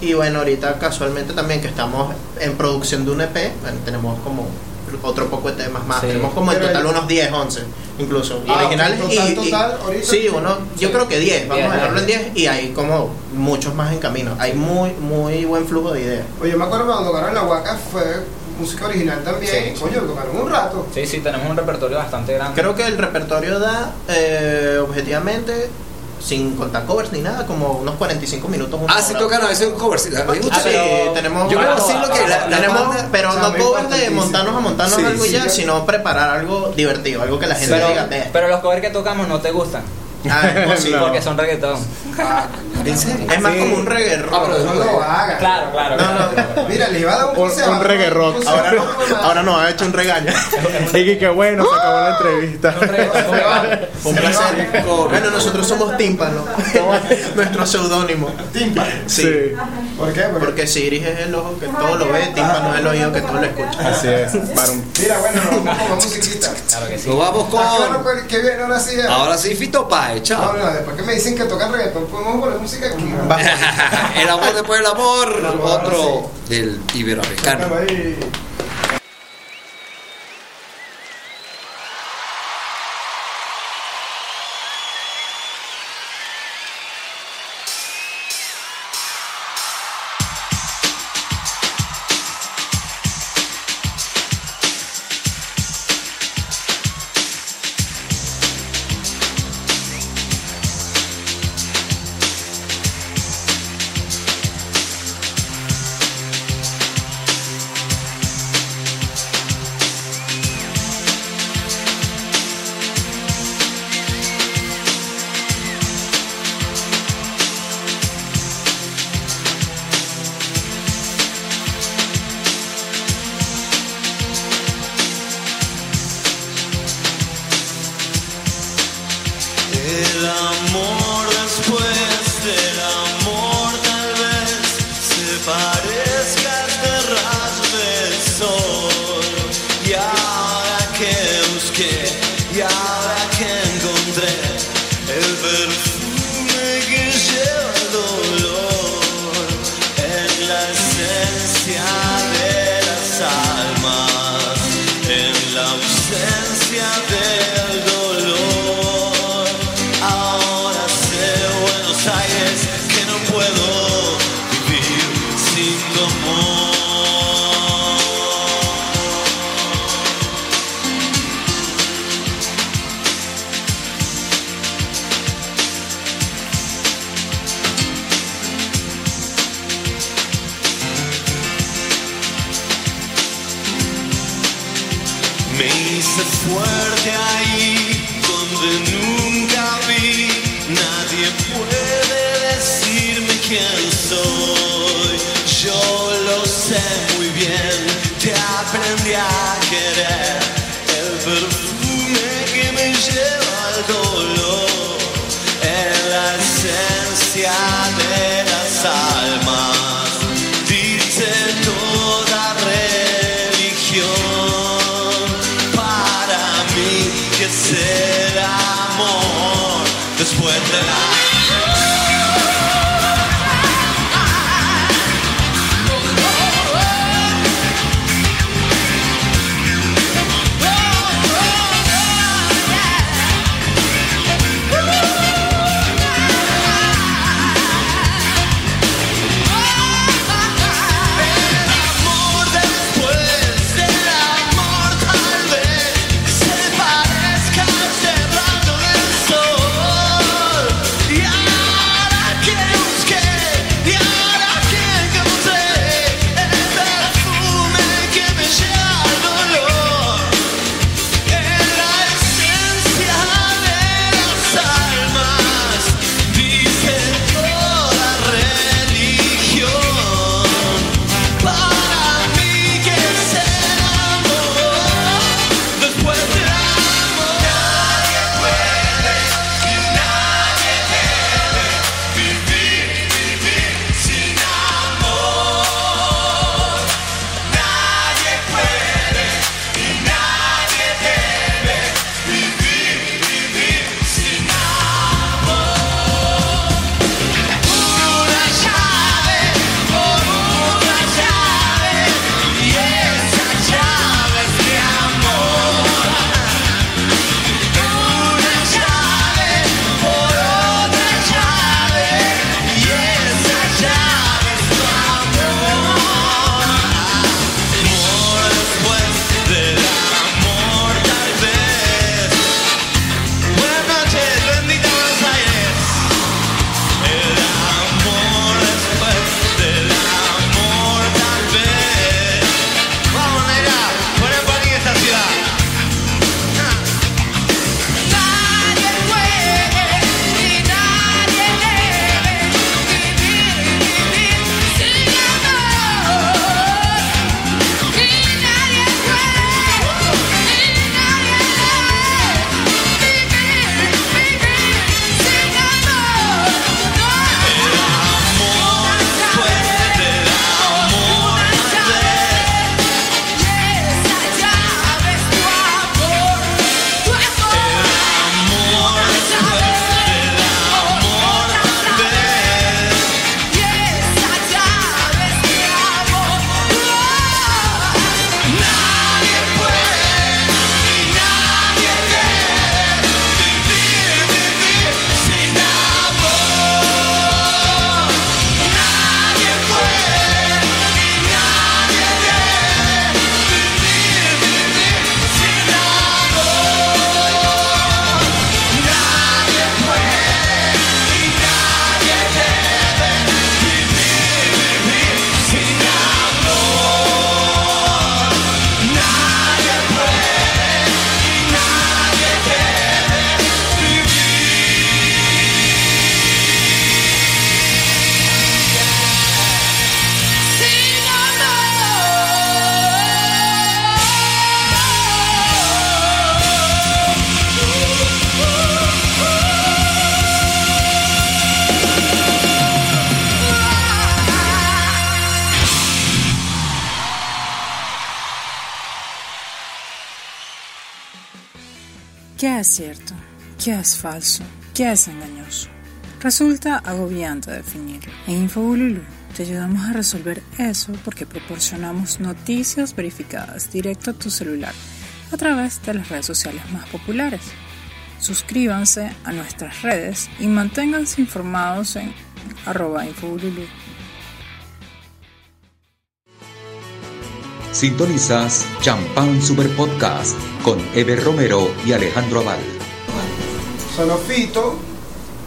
Y bueno, ahorita casualmente también que estamos en producción de un EP, bueno, tenemos como otro poco de temas más. Sí. Tenemos como en total unos 10, 11 incluso. Y Ah, originales. y, total, y- total, ahorita sí, uno, yo creo que 10, vamos Diez, a dejarlo en diez. 10. Y hay como muchos más en camino. Hay muy, muy buen flujo de ideas. Oye, yo me acuerdo cuando tocaron la Huaca fue música original también. Sí. Coño, tocaron un rato. Sí, sí, tenemos un repertorio bastante grande. Creo que el repertorio da, eh, objetivamente, sin contar covers ni nada, como unos 45 minutos. Ah, sí tocan a veces un cover. sí, a mí me gusta Ah, tenemos, Yo puedo decir lo que la, la tenemos, banda- pero no covers de montarnos a montarnos Sí, algo ya, sino preparar algo divertido, algo que la gente diga, pero los covers que tocamos no te gustan. Ah, es posible. No. Porque son reggaetón. ¿En serio? Es más Sí. como un reggae rock. Ah, pero No lo hagan. Claro, claro. No, claro. no, Mira, le iba a dar un Un- consejo. un reggae rock. Un consejo. Ahora no, ahora no, ha hecho un regaño. [LAUGHS] Y que bueno, se acabó la entrevista. Un placer. Bueno, nosotros somos Tímpano, [LAUGHS] nuestro seudónimo. Tímpano. Sí. Sí, ¿Por qué? Porque- Porque Siris es el ojo que todo lo ve, Tímpano es el oído que todo lo escucha. así es. Mira, bueno, nos vamos con musiquita. Claro que sí. Nos vamos Ah, con. bien, ahora sí. ya. Ahora Páez, No, no, después que me dicen que tocan reggaetón, podemos poner música aquí. [LAUGHS] el amor después del amor. Otro del iberoamericano. Falso? ¿Qué es engañoso? Resulta agobiante definirlo. En Infobululu te ayudamos a resolver eso porque proporcionamos noticias verificadas directo a tu celular a través de las redes sociales más populares. Suscríbanse a nuestras redes y manténganse informados en arroba infobululu. Sintonizas Champán Super Podcast con Eber Romero y Alejandro Aval. Sonó Fito.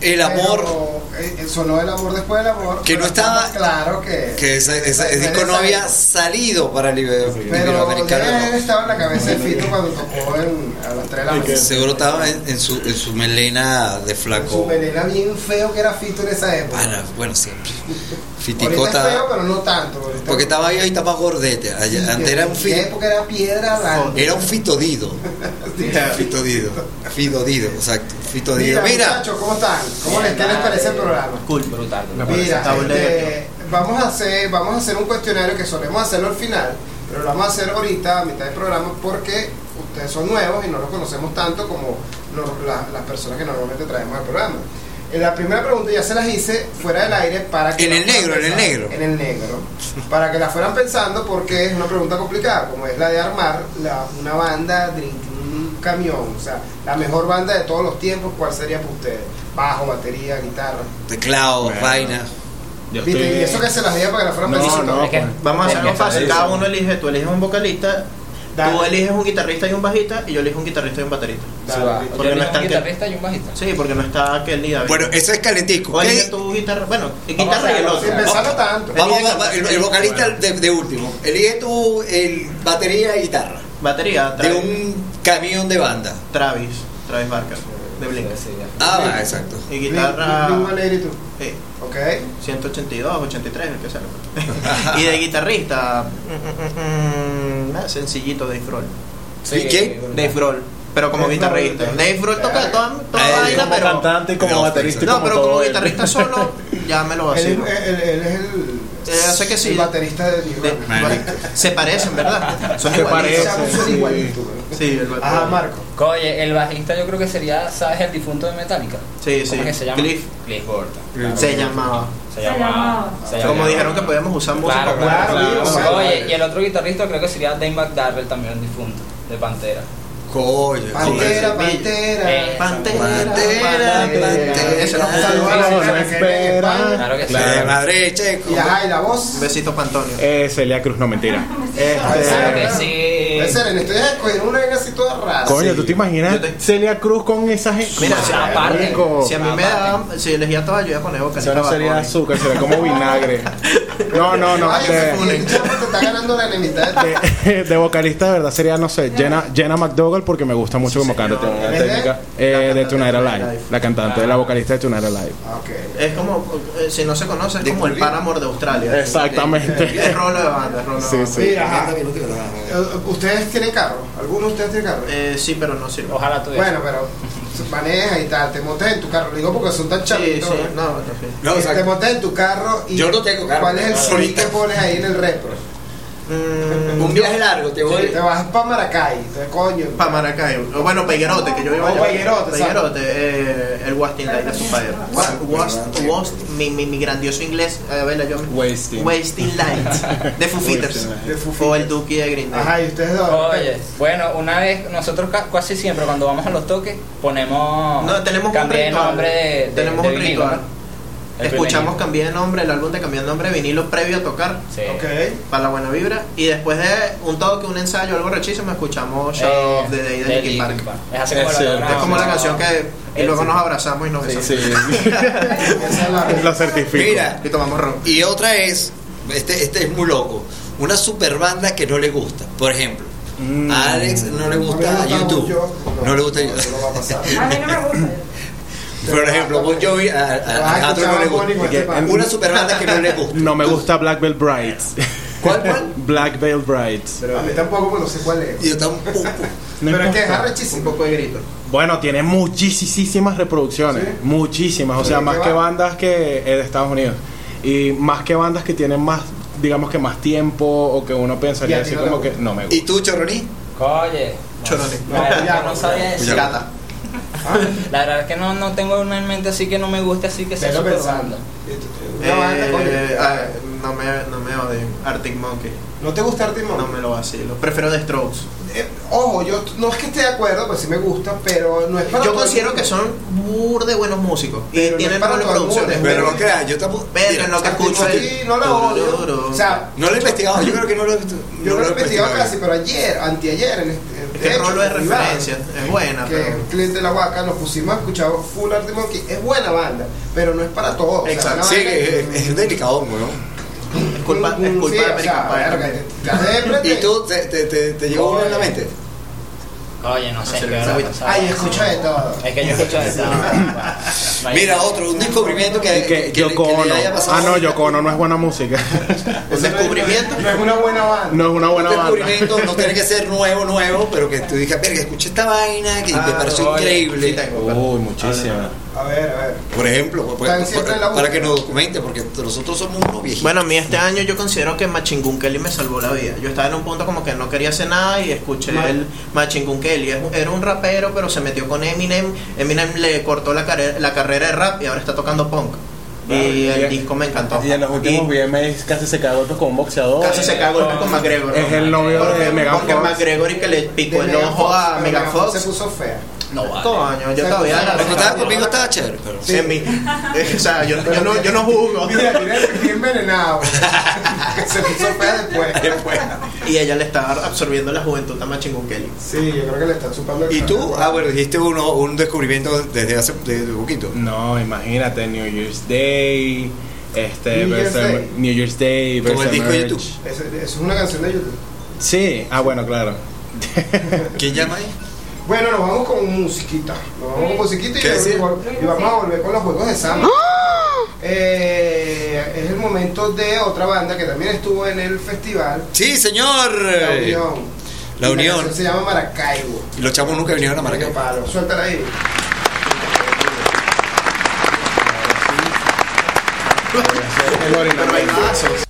El amor. pero, eh, sonó el amor después del amor. Que no estaba- Claro que. Que ese, ese- ese disco no había salido para el Iber- Pero Iberoamericano. él ¿no? estaba en la cabeza de Fito cuando tocó en, a las 3 de la mañana. Seguro estaba en, en su, en su melena de Su flaco. melena bien feo que era Fito en esa época. Bueno, bueno, siempre. Fiticota. feo, pero no tanto. ahorita- Porque estaba ahí, ahí estaba gordete. Allá- Sí, Antes era un en fi- mi época era piedra blanca. Era un fitodido. [LAUGHS] Fitodido. Fitodido, exacto. Fitodido. Mira, Mira, muchachos, ¿cómo están? ¿Cómo les, ¿Qué les parece el programa? Cool. Brutal. Mira, Está bueno. este, vamos, a hacer, vamos a hacer un cuestionario que solemos hacerlo al final, pero lo vamos a hacer ahorita a mitad del programa porque ustedes son nuevos y no los conocemos tanto como nos- la- las personas que normalmente traemos al programa. Eh, La primera pregunta ya se las hice fuera del aire para que En la el fueran negro, en el pensando. negro. En el negro. Para que la fueran pensando porque es una pregunta complicada, como es la de armar la- una banda, un camión, o sea, la mejor banda de todos los tiempos, ¿cuál sería para ustedes? Bajo, batería, guitarra. teclado, Bueno. vaina. Yo Y eso que se las diga para que la fueran No, no, Es que- pues. Vamos a hacer algo fácil. Cada uno elige, tú eliges un vocalista, Dale. tú eliges un guitarrista y un bajista, y yo elijo un guitarrista y un baterista. Dale, listo. Porque Yo no está un que- guitarrista y un bajista. Sí, porque no está aquel día. Bueno, eso es calentico. o ¿Qué- elige tu guitarra, bueno, Vamos guitarra y el hacerlo, otro. Sin pensarlo tanto. Vamos, va- va- el, el vocalista de, de último. Elige tú el batería y guitarra. Batería, De Travis, un camión de banda. Travis, Travis Barker, de Blink. Sí, ya. Ah, va, exacto. Y guitarra, Blink-182. sí, Ok. 182, 83, el que [LAUGHS] sea. y de guitarrista, mm, sencillito, Dave Grohl. ¿Y qué? brutal. Dave Grohl, pero como Dave guitarrista. Dave Grohl toca toda, toda Eh, vaina, como pero. cantante y como baterista y No, como pero como él. guitarrista solo, ya me lo [LAUGHS] Él, vacilo. él- él- él es el. Eh, sé que sí. El baterista de De- Nirvana. se parecen, ¿verdad? [LAUGHS] Son Se parecen. Sí. igualitos, güey. Sí, el Ajá, Marco. Oye, el bajista yo creo que sería, ¿sabes? El difunto de Metallica. Sí, sí. ¿Cómo es que se llama? Cliff. Cliff Burton. Se llamaba. Se llamaba. llamaba. se llamaba. Como dijeron que podíamos usar música. Claro, claro, Claro, claro. claro. Oye, y el otro guitarrista creo que sería Dave McDarrell, también el difunto, de Pantera. Coño. Pantera, pantera. Eh, Pantera, Pantera, pantera. Ese no Un saludo a la espera. Claro que sí. De Madrid, checo. Y la voz. Un besito para Antonio. Eh, Celia Cruz, no mentira. [LAUGHS] Claro Este, que sí. Puede ser, en estoy escogiendo una vaina así toda rara. coño, Sí. ¿tú te imaginas Yo te- Celia Cruz con esa gente? Mira, O sea, aparte. Si a mí me daban, si elegía toda, yo iba a poner Eso vocalista. no sería Bunny. azúcar, sería como vinagre. No, no, no. Ay, De, te está ganando la enemistad. de, de vocalista de verdad sería, no sé, Jenna, Jenna McDougall porque me gusta mucho como canta, tiene una ¿Es de? técnica. Eh, de Tonight Alive, la cantante, la vocalista de Tonight Alive. Ah, ok. Es como, eh, si no se conoce, es De como el. Paramore de Australia. Exactamente. Es rolo de banda, es rolo de Sí, banda. sí. Mira, ajá. Eh, ¿Ustedes tienen carro? ¿Alguno de ustedes tiene carro? Eh, sí, pero no sirve. Ojalá tuviera. Bueno, pero [LAUGHS] manejas y tal, te montas en tu carro, digo porque son tan chavitos. sí, ¿no? no, no, sí. No, o te montas en tu carro y Yo no tengo carro. ¿cuál es el Ahorita. que pones ahí en el repro? Mm, un viaje largo, te voy. Te vas para Maracay, entonces coño. Para Maracay. O bueno, Peguerote, que yo iba allá. Peguerote, Peguerote, eh, el Wasting Light de su padre. Wast, mi, mi, mi grandioso inglés. A ver, yo me. Wasting. Wasting Light. De Foo Fighters. De Foo O el Fighters. Dookie de Green Day. Ajá, y ustedes dos. Oye, bueno, una vez, nosotros ca- casi siempre cuando vamos a los toques ponemos. No, tenemos un nombre de, de- tenemos de un vinilo, ritual. Escuchamos Cambié de nombre, el álbum de Cambié de nombre, vinilo previo a tocar. Sí. Para la buena vibra. Y después de un toque, un ensayo, algo rechísimo, escuchamos Shadow Eh, of the Day de Linkin Park. Es así como Es logramos. Es como la canción que. Y luego sí. nos abrazamos y nos besamos. Sí. [LAUGHS] Esa es la- Lo certifico. Mira, Y tomamos ron. y otra es, este, este es muy loco, una super banda que no le gusta. Por ejemplo, Mm. a Alex no le A mí gusta me gusta YouTube. No le gusta no, YouTube. a. [LAUGHS] A mí no me gusta. Por ejemplo, Bon Jovi, a, a- a Vas a Alejandro no le gusta. Una super banda que no le gusta. No me gusta Black Veil Brides. ¿Cuál, cuál? [LAUGHS] Black Veil Brides. A mí tampoco, pero no sé cuál es. Yo tampoco. No pero es que es importa. Un arrechísimo. poco de grito. Bueno, tiene muchísimas reproducciones, ¿Sí? muchísimas, o ¿Pero sea, más que va? bandas que eh, de Estados Unidos y más que bandas que tienen más, digamos que más tiempo o que uno Y pensaría así no como que no me ¿Y gusta. tú, Choroní? Oye. Choroni. La verdad que no sabía decir. [LAUGHS] La verdad es que no, no tengo una en mente así que no me guste, así que super pensando. Una banda. Eh, no me, no me odien. Arctic Monkey. ¿No te gusta Arctic No Monkey? me lo vacilo. Prefiero The Strokes. Eh, ojo, yo no es que esté de acuerdo, pues sí me gusta, pero no es para Yo considero que son burde buenos músicos. Y Pero no tienen es para buenas producciones. Pero no creas, yo tampoco. Pero mira, en lo que escucho Monkey es- no la odio. Turururu. O sea, No lo he investigado, yo creo que no lo he yo no no lo he investigado casi, pero ayer, anteayer, en este. Es que hecho, Rolo es Iván, referencia. Es buena, que pero. el cliente de la Huaca nos pusimos a escuchar Full Arctic Monkey. Es buena banda, pero no es para todos. o sea, Exacto. Sí, es, es delicado, ¿no? Es culpa, es culpa Sí, de American Pie. [LAUGHS] ¿Y tú te, te, te, te llegó uno en la mente? Oye, no sé, No sé, qué hora. Ay, escucha de todo. Es que yo escucho de todo. [LAUGHS] [LAUGHS] Mira, otro, un descubrimiento que, Que, que, Yoko que le Ono. haya pasado. Ah, no, Yoko Ono no es buena música. Un descubrimiento. No es una buena banda. No es una Un buena banda. descubrimiento no tiene que ser nuevo, nuevo, pero que tú digas, verga, escuché esta vaina que me Ah, pareció oye, increíble. Uy, muchísima. A ver, a ver. Por ejemplo, pues, pues, para que nos documente, porque nosotros somos unos viejitos. Bueno, a mí este año yo considero que Machingun Kelly me salvó la vida. Yo estaba en un punto como que no quería hacer nada y escuché Ma- el Machingun Kelly. Era un rapero, pero se metió con Eminem. Eminem le cortó la, carrera la carrera de rap y ahora está tocando punk. Y el y- disco me encantó. Y en los últimos VMAs casi se cagó con un boxeador. casi se cagó con McGregor. Es el novio de Megan Porque. McGregor y que le picó el ojo a Megan Fox. se puso fea. No vale. Coño, yo todavía Cuando estaba conmigo estaba chévere, pero. En mí. O sea, yo, yo no, yo no juzgo. Mira, pie envenenado. [LAUGHS] que se puso fea después. Y ella le estaba absorbiendo la juventud a Machingun Kelly. Sí, yo creo que le están chupando el ¿Y tú? Ah, bueno, dijiste uno, un descubrimiento desde hace de, de poquito. No, imagínate, New Year's Day, este, New Year's Day. New Year's Day, Como el disco de. YouTube. Eso, eso es una canción de YouTube. Sí, ah, bueno, claro. ¿Quién llama ahí? Bueno, nos vamos con musiquita. Nos vamos con musiquita y, ¿Qué decir? y vamos a volver con los juegos de Sam. Eh, es el momento de otra banda que también estuvo en el festival. Sí, señor. La Unión. La Unión. canción se llama Maracaibo. Y los chavos nunca vinieron a Maracaibo. Palo. Suéltala ahí. [LAUGHS]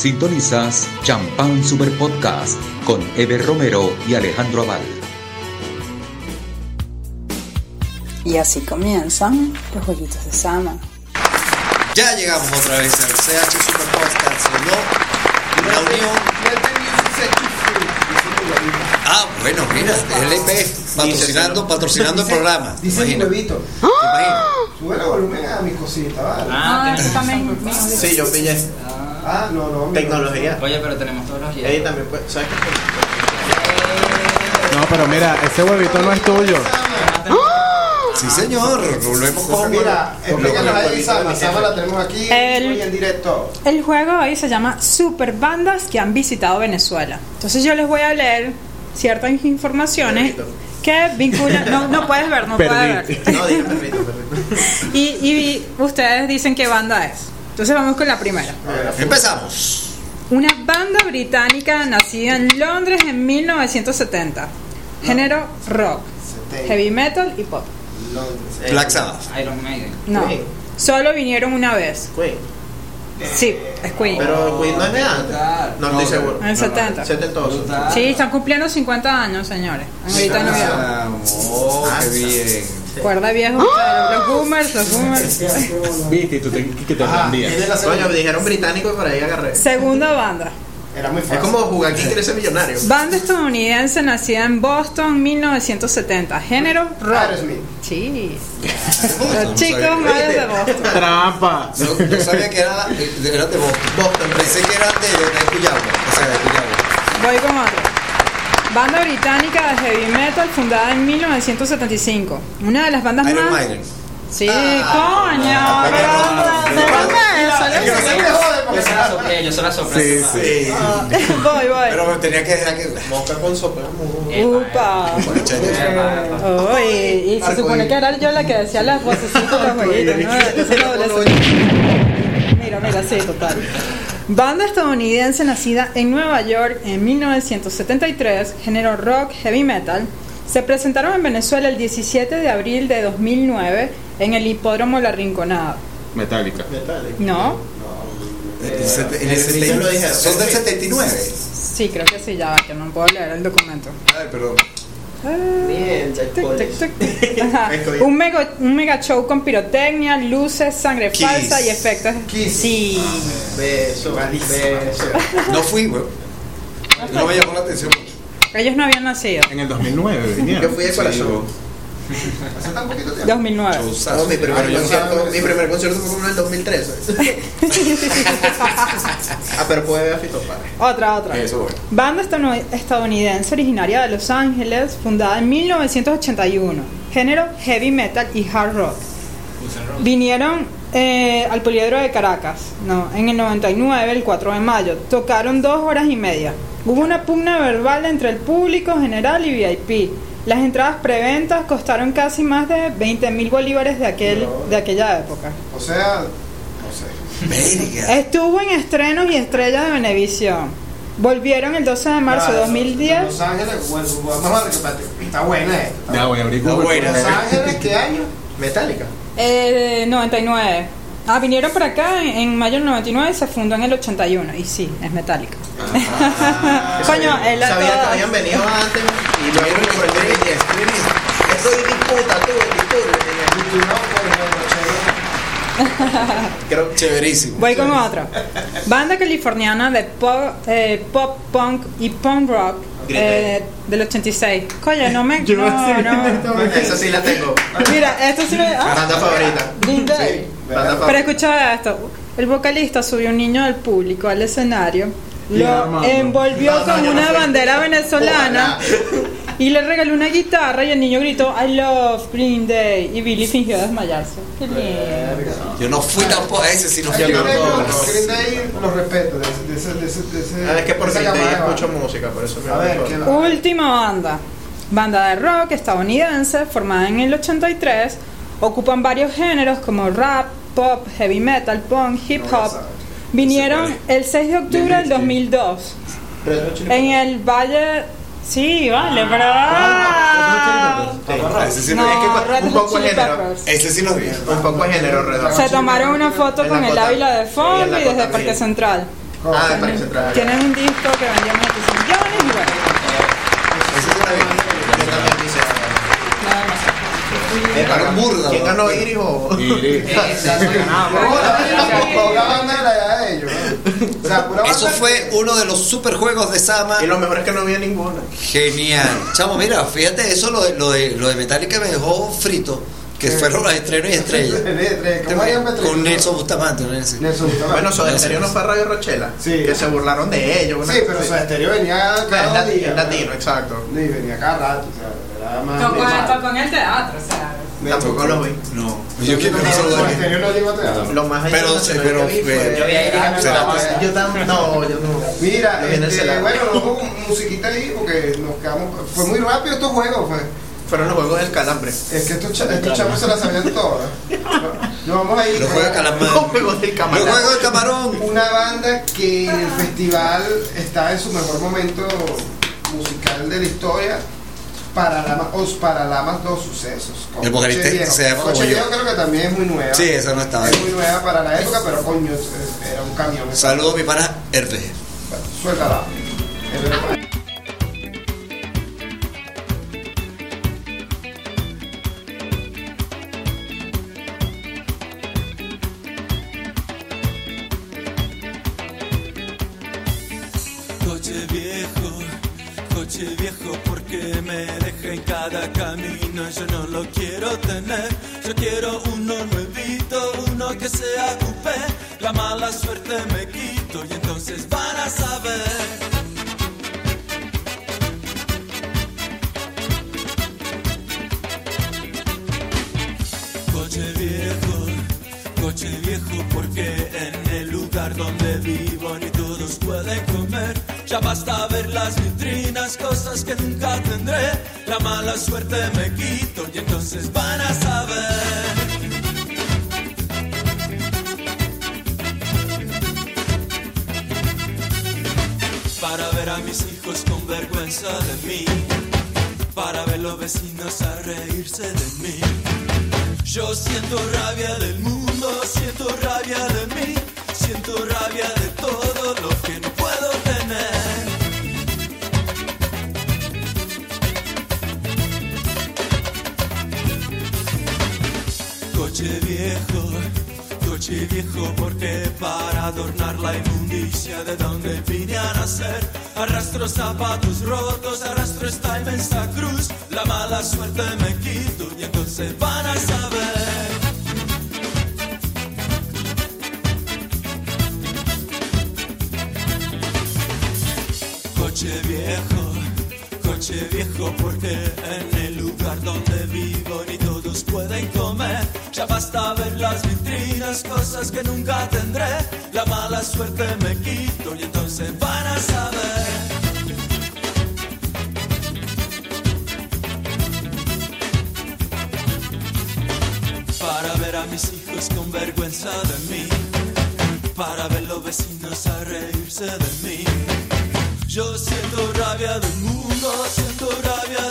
Sintonizas Champán Super Podcast con Eber Romero y Alejandro Aval. Y así comienzan los jueguitos de Sama. Ya llegamos otra vez al CH Super Podcast, ¿o no? La unión. Ah, bueno, mira, LP patrocinando, patrocinando el programa. Dice mi huevito. Sube el volumen a mi cosita, ¿vale? Ah, eso también. Sí, yo pillé Ah, no, no. tecnología. Oye, pero tenemos todos los Ahí también, pues, ¿sabes qué? No, pero mira, ese huevito no es tuyo. Sí, señor, volvemos con. Mira, explícanos ahí, Sama. Sama la tenemos aquí El- hoy en directo. El juego hoy se llama Super Bandas que han visitado Venezuela. Entonces yo les voy a leer ciertas informaciones que vinculan. No, no puedes ver, no puedes ver. No, dije perrito, perrito. [LAUGHS] Y, y ustedes dicen qué banda es. Entonces vamos con la primera. Empezamos. Una banda británica nacida en Londres en 1970. Género rock, heavy metal y pop. Eh, Black Sabbath. Iron Maiden. No, Queen. solo vinieron una vez. Queen. Sí, es Queen. Pero Queen no es de antes. No estoy seguro. En el 70. Setentoso. Sí, están cumpliendo 50 años, señores. Ahorita no vieron. Oh, qué bien. Cuerda viejo, los boomers, los boomers. Viste, tú te, que te Ah, Coño, me segunda. dijeron británico y por ahí agarré. Segunda banda. Era muy Es fácil. como jugar aquí quiere ser millonario. Banda estadounidense nacida en Boston 1970. Género rock. Aerosmith. Sí. [LAUGHS] No Los chicos malos de Boston. Trampa. No, yo sabía que era, eran de Boston. Boston, Pensé que eran de, de Cuyaba. O sea, de Cuyaba. Voy con otro. Banda británica de heavy metal fundada en 1975. Una de las bandas Iron más. Sí, Ah. coño. Yo se la soplé, yo se la soplé. Sí, sí. Voy, voy. Pero me tenía que dejar que. Mosca con sopla. Upa. Y, se supone que era yo la que decía las vocecitas de los jueguitos. Mira, mira, sí, total. Banda estadounidense nacida en Nueva York en 1973, género rock heavy metal, se presentaron en Venezuela el 17 de abril de 2009 en el hipódromo La Rinconada. Metálica. ¿No? Dijeron. Son del 79. Sí, creo que sí, ya va, que no puedo leer el documento. Ay, perdón. [LAUGHS] Bien. Un, mega, un mega show con pirotecnia, luces, sangre Kiss. falsa y efectos. Kiss. Sí. Beso, beso. [LAUGHS] No fui, weón. No me llamó la atención mucho. Ellos no habían nacido. En el 2009 vinieron. Yo fui de corazón. Hace tan poquito tiempo. 2009. No, mi primer, Pero yo- concierto, mi primer concierto fue como en el 2013. [LAUGHS] ah, pero puede ver a Fito Páez. Otra, otra. Eso, bueno. Banda estadounidense originaria de Los Ángeles, fundada en 1981. Género heavy metal y hard rock. Vinieron eh, al Poliedro de Caracas, no, en el 99, el 4 de mayo. Tocaron dos horas y media. Hubo una pugna verbal entre el público general y VIP. Las entradas preventas costaron casi más de 20 mil bolívares de, aquel, de aquella época. O sea, no sé. Verga. Estuvo en estrenos y estrellas de Venevisión. Volvieron el 12 de marzo de Ah, 2010. Los Ángeles, bueno, vamos a ver, espérate, está buena esta. Ya voy a abrir Está Google. buena. Los Ángeles, ¿qué año? Metallica. Eh, 99. Ah, vinieron para acá en, en mayo del 99 y se fundó en el 81. Y sí, es metálica. [LAUGHS] Coño, él Sabía que habían venido antes y luego por el 2010. Estoy disputa, tú, Creo que Chéverísimo. Voy con otra. Banda californiana de pop, eh, pop punk y punk rock eh, del 86. Coño, no me. Yo No, no. esa sí la tengo. Mira, esto sí me. ah, Banda favorita. Green Day. Banda Pero escucha esto. El vocalista subió un niño del público al escenario, lo envolvió No, no, con una bandera [LAUGHS] venezolana y le regaló una guitarra y el niño gritó I love Green Day y Billy fingió desmayarse. Qué lindo. Yo no fui tampoco a ese, sino fui no, a. Green Day los respeto, de ese, de ese, de ese, de ese- Ah, es que por Green Day escucho música, por eso me A ver. Última banda. Banda de rock estadounidense formada en el 83. Ocupan varios géneros como rap, pop, heavy metal, punk, hip hop. Vinieron el 6 de octubre del 2002 en el Valle. Sí, vale, pero. Ese sí, No, lo- es Red un poco Chili género. Que- ese sí lo vi. Un poco de género redondo. Se tomaron una foto En con el Ávila de en fondo y desde Parque. Central. Ah, de Parque Central. Tienen un disco que vendía más de 3 millones y bueno, ¿Quién ganó pura Eso fue uno de los super juegos de Sama. Y lo mejor es que no había ninguna. Genial. [LAUGHS] Chamo, mira, fíjate, eso lo de, lo de, lo de Metallica me dejó frito. Que fueron los estrenos y estrellas. Con Nelson Bustamante. ¿no? Nelson. Bustamante. Bueno, Soda Eso, Stereo no fue a Radio Rochela. Sí. Que se burlaron de ellos. Sí, pero. Soda Stereo venía cada lati- día. es latino, exacto. Sí, venía cada rato. O sea, era más. Tocó, más- tocó en el teatro, o sea. Tampoco lo vi. No, yo quiero que no no llegó a teatro. Lo más allá Pero- pero- que vi fue- Yo vi a Iris Ah, será- no, Yo tam- no, yo no. Mira, este, bueno, vamos con musiquita ahí porque nos quedamos. Fue muy rápido estos juegos, pues. Fueron los juegos del calambre. Es que estos, estos chavos se la sabían todas. Nos vamos a ir Los juegos de calamar. Los juegos del Los camarón. juegos de camarón. una banda que en el festival está en su mejor momento musical de la historia. Paralamas, os Paralamas dos sucesos. con El Viejo. se yo. Viejo creo que también es muy nueva. Sí, esa no estaba. Es muy nueva para la época, pero coño, era un camión. Saludos a mi pana Hervé. Bueno, Suéltala. Coche viejo, coche viejo, porque me yo quiero uno nuevito, uno que sea coupé. La mala suerte me quito y entonces van a saber. Coche viejo, coche viejo, porque en el lugar donde vivo ni todos pueden comer. Ya basta ver las vitrinas, cosas que nunca tendré. La mala suerte me quito y entonces van a saber. Para ver a mis hijos con vergüenza de mí. Para ver los vecinos a reírse de mí. Yo siento rabia del mundo, siento rabia de mí, siento rabia de todo lo que no Coche viejo, coche viejo, porque para adornar la inmundicia de donde vine a nacer, arrastro zapatos rotos, arrastro esta inmensa cruz, la mala suerte me quito y entonces van a saber. Coche viejo, coche viejo, porque en el lugar donde vivo ni todos pueden comer. Ya basta ver las vitrinas, cosas que nunca tendré. La mala suerte me quito y entonces van a saber. Para ver a mis hijos con vergüenza de mí. Para ver los vecinos a reírse de mí. Yo siento rabia del mundo, siento rabia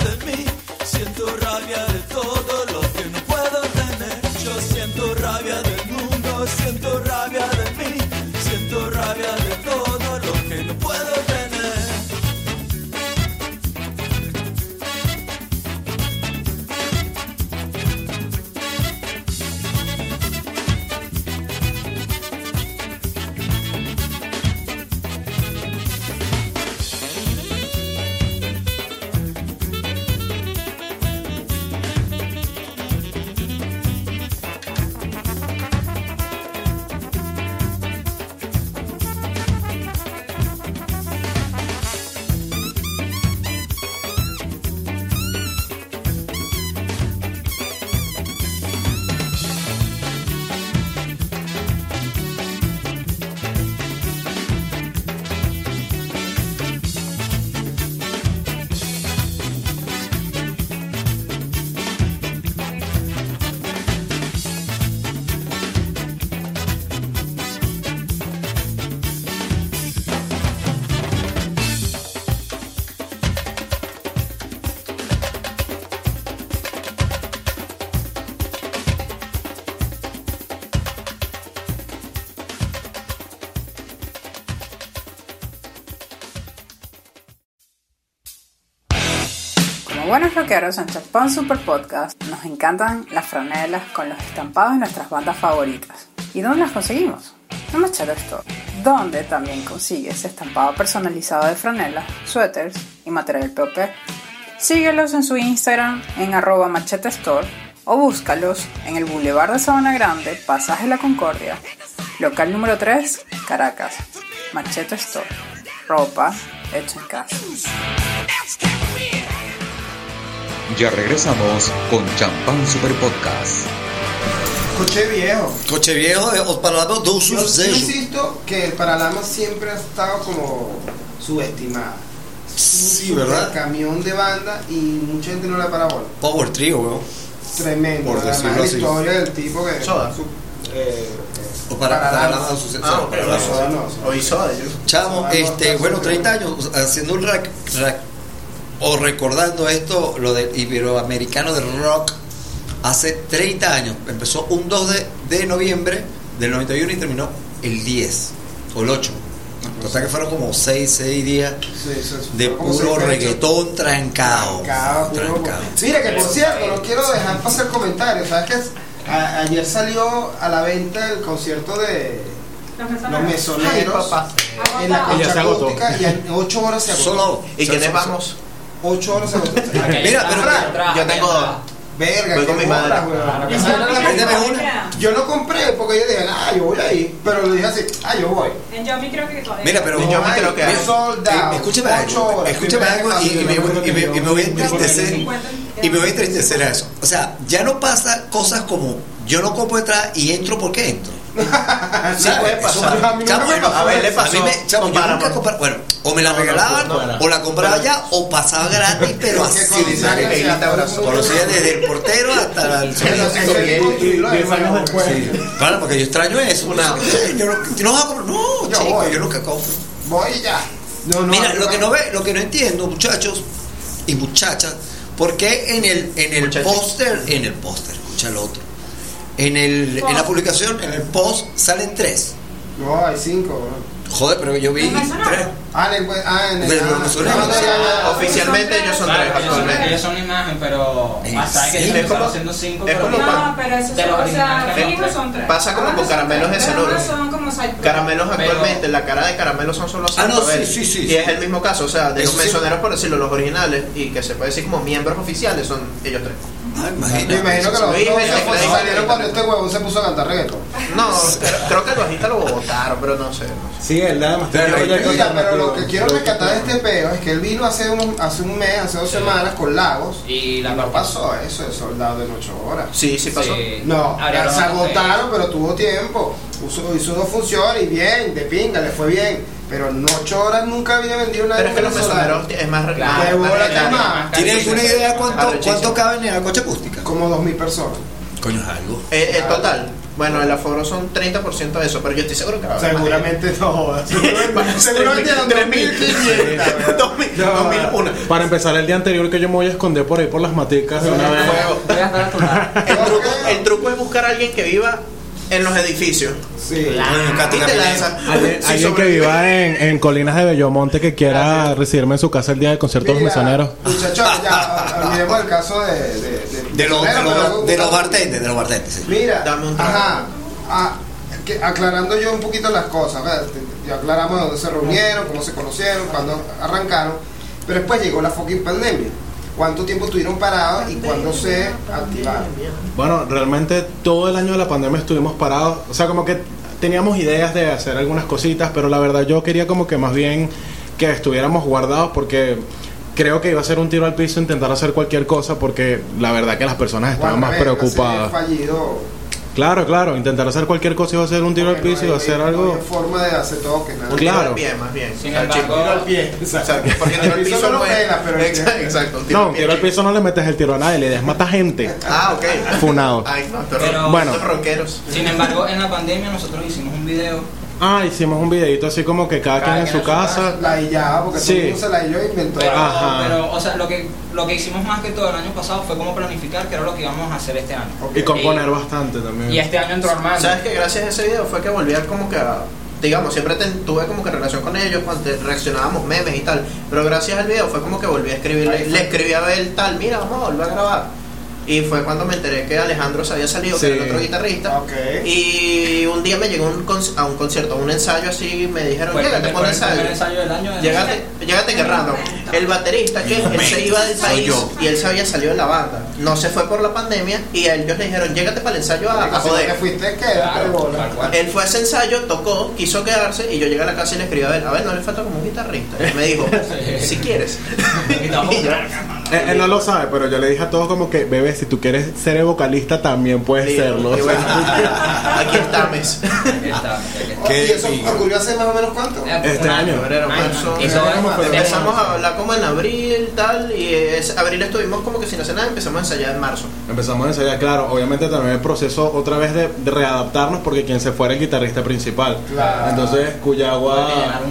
buenos rockeros en Champán Super Podcast nos encantan las franelas con los estampados de nuestras bandas favoritas. ¿Y dónde las conseguimos? En Machete Store, donde también consigues estampado personalizado de franelas, suéteres y material POP. Síguelos en su Instagram en arroba machete store o búscalos en el Boulevard de Sabana Grande, Pasaje La Concordia, local número 3, Caracas. Machete Store, ropa hecha en casa. Ya regresamos con Champán Super Podcast. Coche viejo. Coche viejo, eh, os Paralamas do Yo sí Suceso. insisto que el Paralama siempre ha estado como subestimado. Sí, Un ¿verdad? Camión de banda y mucha gente no le para bola. Power Trio, weón. Tremendo. Por Además, decirlo la así. historia del tipo que. Soda. su- eh, O para, do Suceso. Ah, ok, Paralamas. no, Soda no, Soda. Yo. Chamo, este, no, bueno, no, 30 años haciendo un rack, rack- o recordando esto, lo del iberoamericano de rock, hace 30 años. Empezó un 2 de, de noviembre del 91 y terminó el 10 o el 8. Total que fueron como 6, 6 días Sí, sí, sí. de puro reggaetón trancado. Trancado, puro- Trancado. Mira que por cierto, no quiero dejar pasar comentarios. ¿Sabes qué? A- ayer salió a la venta el concierto de Los Mesoneros Ay, en la concha acústica y en 8 horas se agotó. Solo. ¿Y quiénes vamos? 8 horas. Mira, pero- Yo tengo dos. Verga, Voy con mi bola, madre. Yo no compré porque yo dije, ah, yo voy ahí. Pero le dije así, ah, yo voy. En Yomi creo que todavía. Mira, pero Y yo me creo que hay. Eh, escúchame Ocho algo, horas. escúchame algo y, y me, y me- y me voy a entristecer y me voy a entristecer a eso. O sea, ya no pasa cosas como yo no compro detrás y entro porque entro. [LAUGHS] Sí puede Eso- pasar. A mí no me pasó A ver, le a mí pasó me- chamo, con yo nunca compraba- bueno, o me la regalaban no, no. o la compraba allá o pasaba gratis, pero Porque así conocía desde el portero hasta el. Claro, porque yo extraño eso. Una- Yo no, no, chico, voy. yo nunca compro. Voy ya. No, no, Mira, lo que no ve, lo que no entiendo, muchachos y muchachas, ¿por qué en el en el póster, en el póster, escucha el otro, en el en la publicación, en el post salen tres? No, hay cinco. bro. Joder, pero yo vi tres. Ah, en el. Ah, en el. Ah. Oficialmente ellos son tres Claro, ellos son, actualmente. ellos son imagen, pero Es como- haciendo cinco, es pero como no, pero eso de son, los o sea, fijos son tres. Pasa como con caramelos de cenuro. no son como side Caramelos Pero- actualmente, la cara de caramelo son solo Ah, no, sí, sí, sí, Y es el mismo caso, o sea, de los mencioneros, por decirlo, los originales, y que se puede decir como miembros oficiales, son ellos tres. Ah, Me imagino que los le- salieron cuando este huevón se puso a cantar reggaetón. No, creo, que el bajista lo votaron, pero no sé. no sé. Sí, él además tiene Pero, lo que quiero rescatar de este peo es que él vino hace, unos, hace un mes, hace dos semanas con Lagos. Y la no pasó eso de soldado en ocho horas. Sí, sí pasó. Sí. No, se agotaron, pero tuvo tiempo. Hizo, hizo dos funciones y bien, de pinga, le fue bien. Pero en ocho horas nunca había vendido una Pero es que los mesoneros es más Claro, más-. ¿Tiene alguna idea cuánto, cuánto caben en la coche acústica? Como dos mil personas. Coño, es algo. Eh, el total. Bueno, el aforo son 30% de eso, pero yo estoy seguro que va a haber Seguramente no. Seguramente eran 3.500. 2001. Para empezar el día anterior que yo me voy a esconder por ahí por las maticas de una vez. El truco es buscar a alguien que viva en los edificios. Sí. Alguien, que viva en, en Colinas de Bellomonte que quiera recibirme en su casa el día del concierto de los mesoneros. Muchachos, ya olvidemos el caso de. De, de, De los, los, de los bartenders, de los bartenders, sí. Mira, Dame un trago. ajá, ah, que- aclarando yo un poquito las cosas, ¿verdad? ya aclaramos dónde se reunieron, cómo se conocieron, cuándo arrancaron, pero después llegó la fucking pandemia. ¿Cuánto tiempo estuvieron parados y cuándo se activaron? Bueno, realmente todo el año de la pandemia estuvimos parados. O sea, como que teníamos ideas de hacer algunas cositas, pero la verdad yo quería como que más bien que estuviéramos guardados porque creo que iba a ser un tiro al piso intentar hacer cualquier cosa porque la verdad que las personas estaban más preocupadas. fallido. Claro, claro, intentar hacer cualquier cosa iba a ser un tiro al no piso, iba a hay- ser no algo... hay forma de hacer todo que nada. Un tiro Claro. al pie, más bien. Sin O sea, embargo- chico. Tiro al pie, [LAUGHS] Exacto, porque tiro al El piso no no pela, pero el Exacto, exacto, un tiro No, al un pie tiro al piso no le metes el tiro a nadie, es matar gente. Ah, ok. Funado. Ay, no, pero, Pero- Bueno. Sin embargo, en la pandemia nosotros hicimos un video. Ah, hicimos un videito así como que cada, Cada quien en su casa. La hillaba, porque Sí. todo el mundo se la hilló e inventó. Pero, Ajá. pero, o sea, lo que, lo que hicimos más que todo el año pasado fue como planificar que era lo que íbamos a hacer este año. Y componer Y- bastante también. Y este año entró Armando. ¿Sabes que gracias a ese video fue que volví a como que a, digamos, siempre tuve como que relación con ellos cuando reaccionábamos memes y tal, pero gracias al video fue como que volví a escribirle, le escribí a él tal, mira, vamos a volver a grabar. Y fue cuando me enteré que Alejandro se había salido, que Sí. era el otro guitarrista. Y un día me llegó un a un concierto, a un ensayo así, me dijeron, llégate primer- por el ensayo. ensayo del año. de- Llégate, llégate que random. El baterista que él se iba del país yo. y él se había salido de la banda. No se fue por la pandemia y a ellos le dijeron, llégate para el ensayo a, a Así que joder. fuiste, Claro. Él fue a ese ensayo, tocó, quiso quedarse y yo llegué a la casa y le escribí a ver, a ver, no le falta como un guitarrista. Y me dijo, [LAUGHS] si quieres. [LAUGHS] Y [LAUGHS] yo, Él, él no lo sabe, pero yo le dije a todos como que, bebé, si tú quieres ser vocalista también puedes serlo. bueno, [LAUGHS] aquí está, aquí está. ¿Qué? ¿Y eso ocurrió hace más o menos cuánto? Eh, Este año. Febrero, marzo. Empezamos a hablar como en abril, tal, y es, abril estuvimos como que sin hacer nada, empezamos a ensayar en marzo. Empezamos a ensayar, claro, obviamente también el proceso otra vez de, de readaptarnos porque quien se fuera el guitarrista principal. Claro. Entonces Cuyagua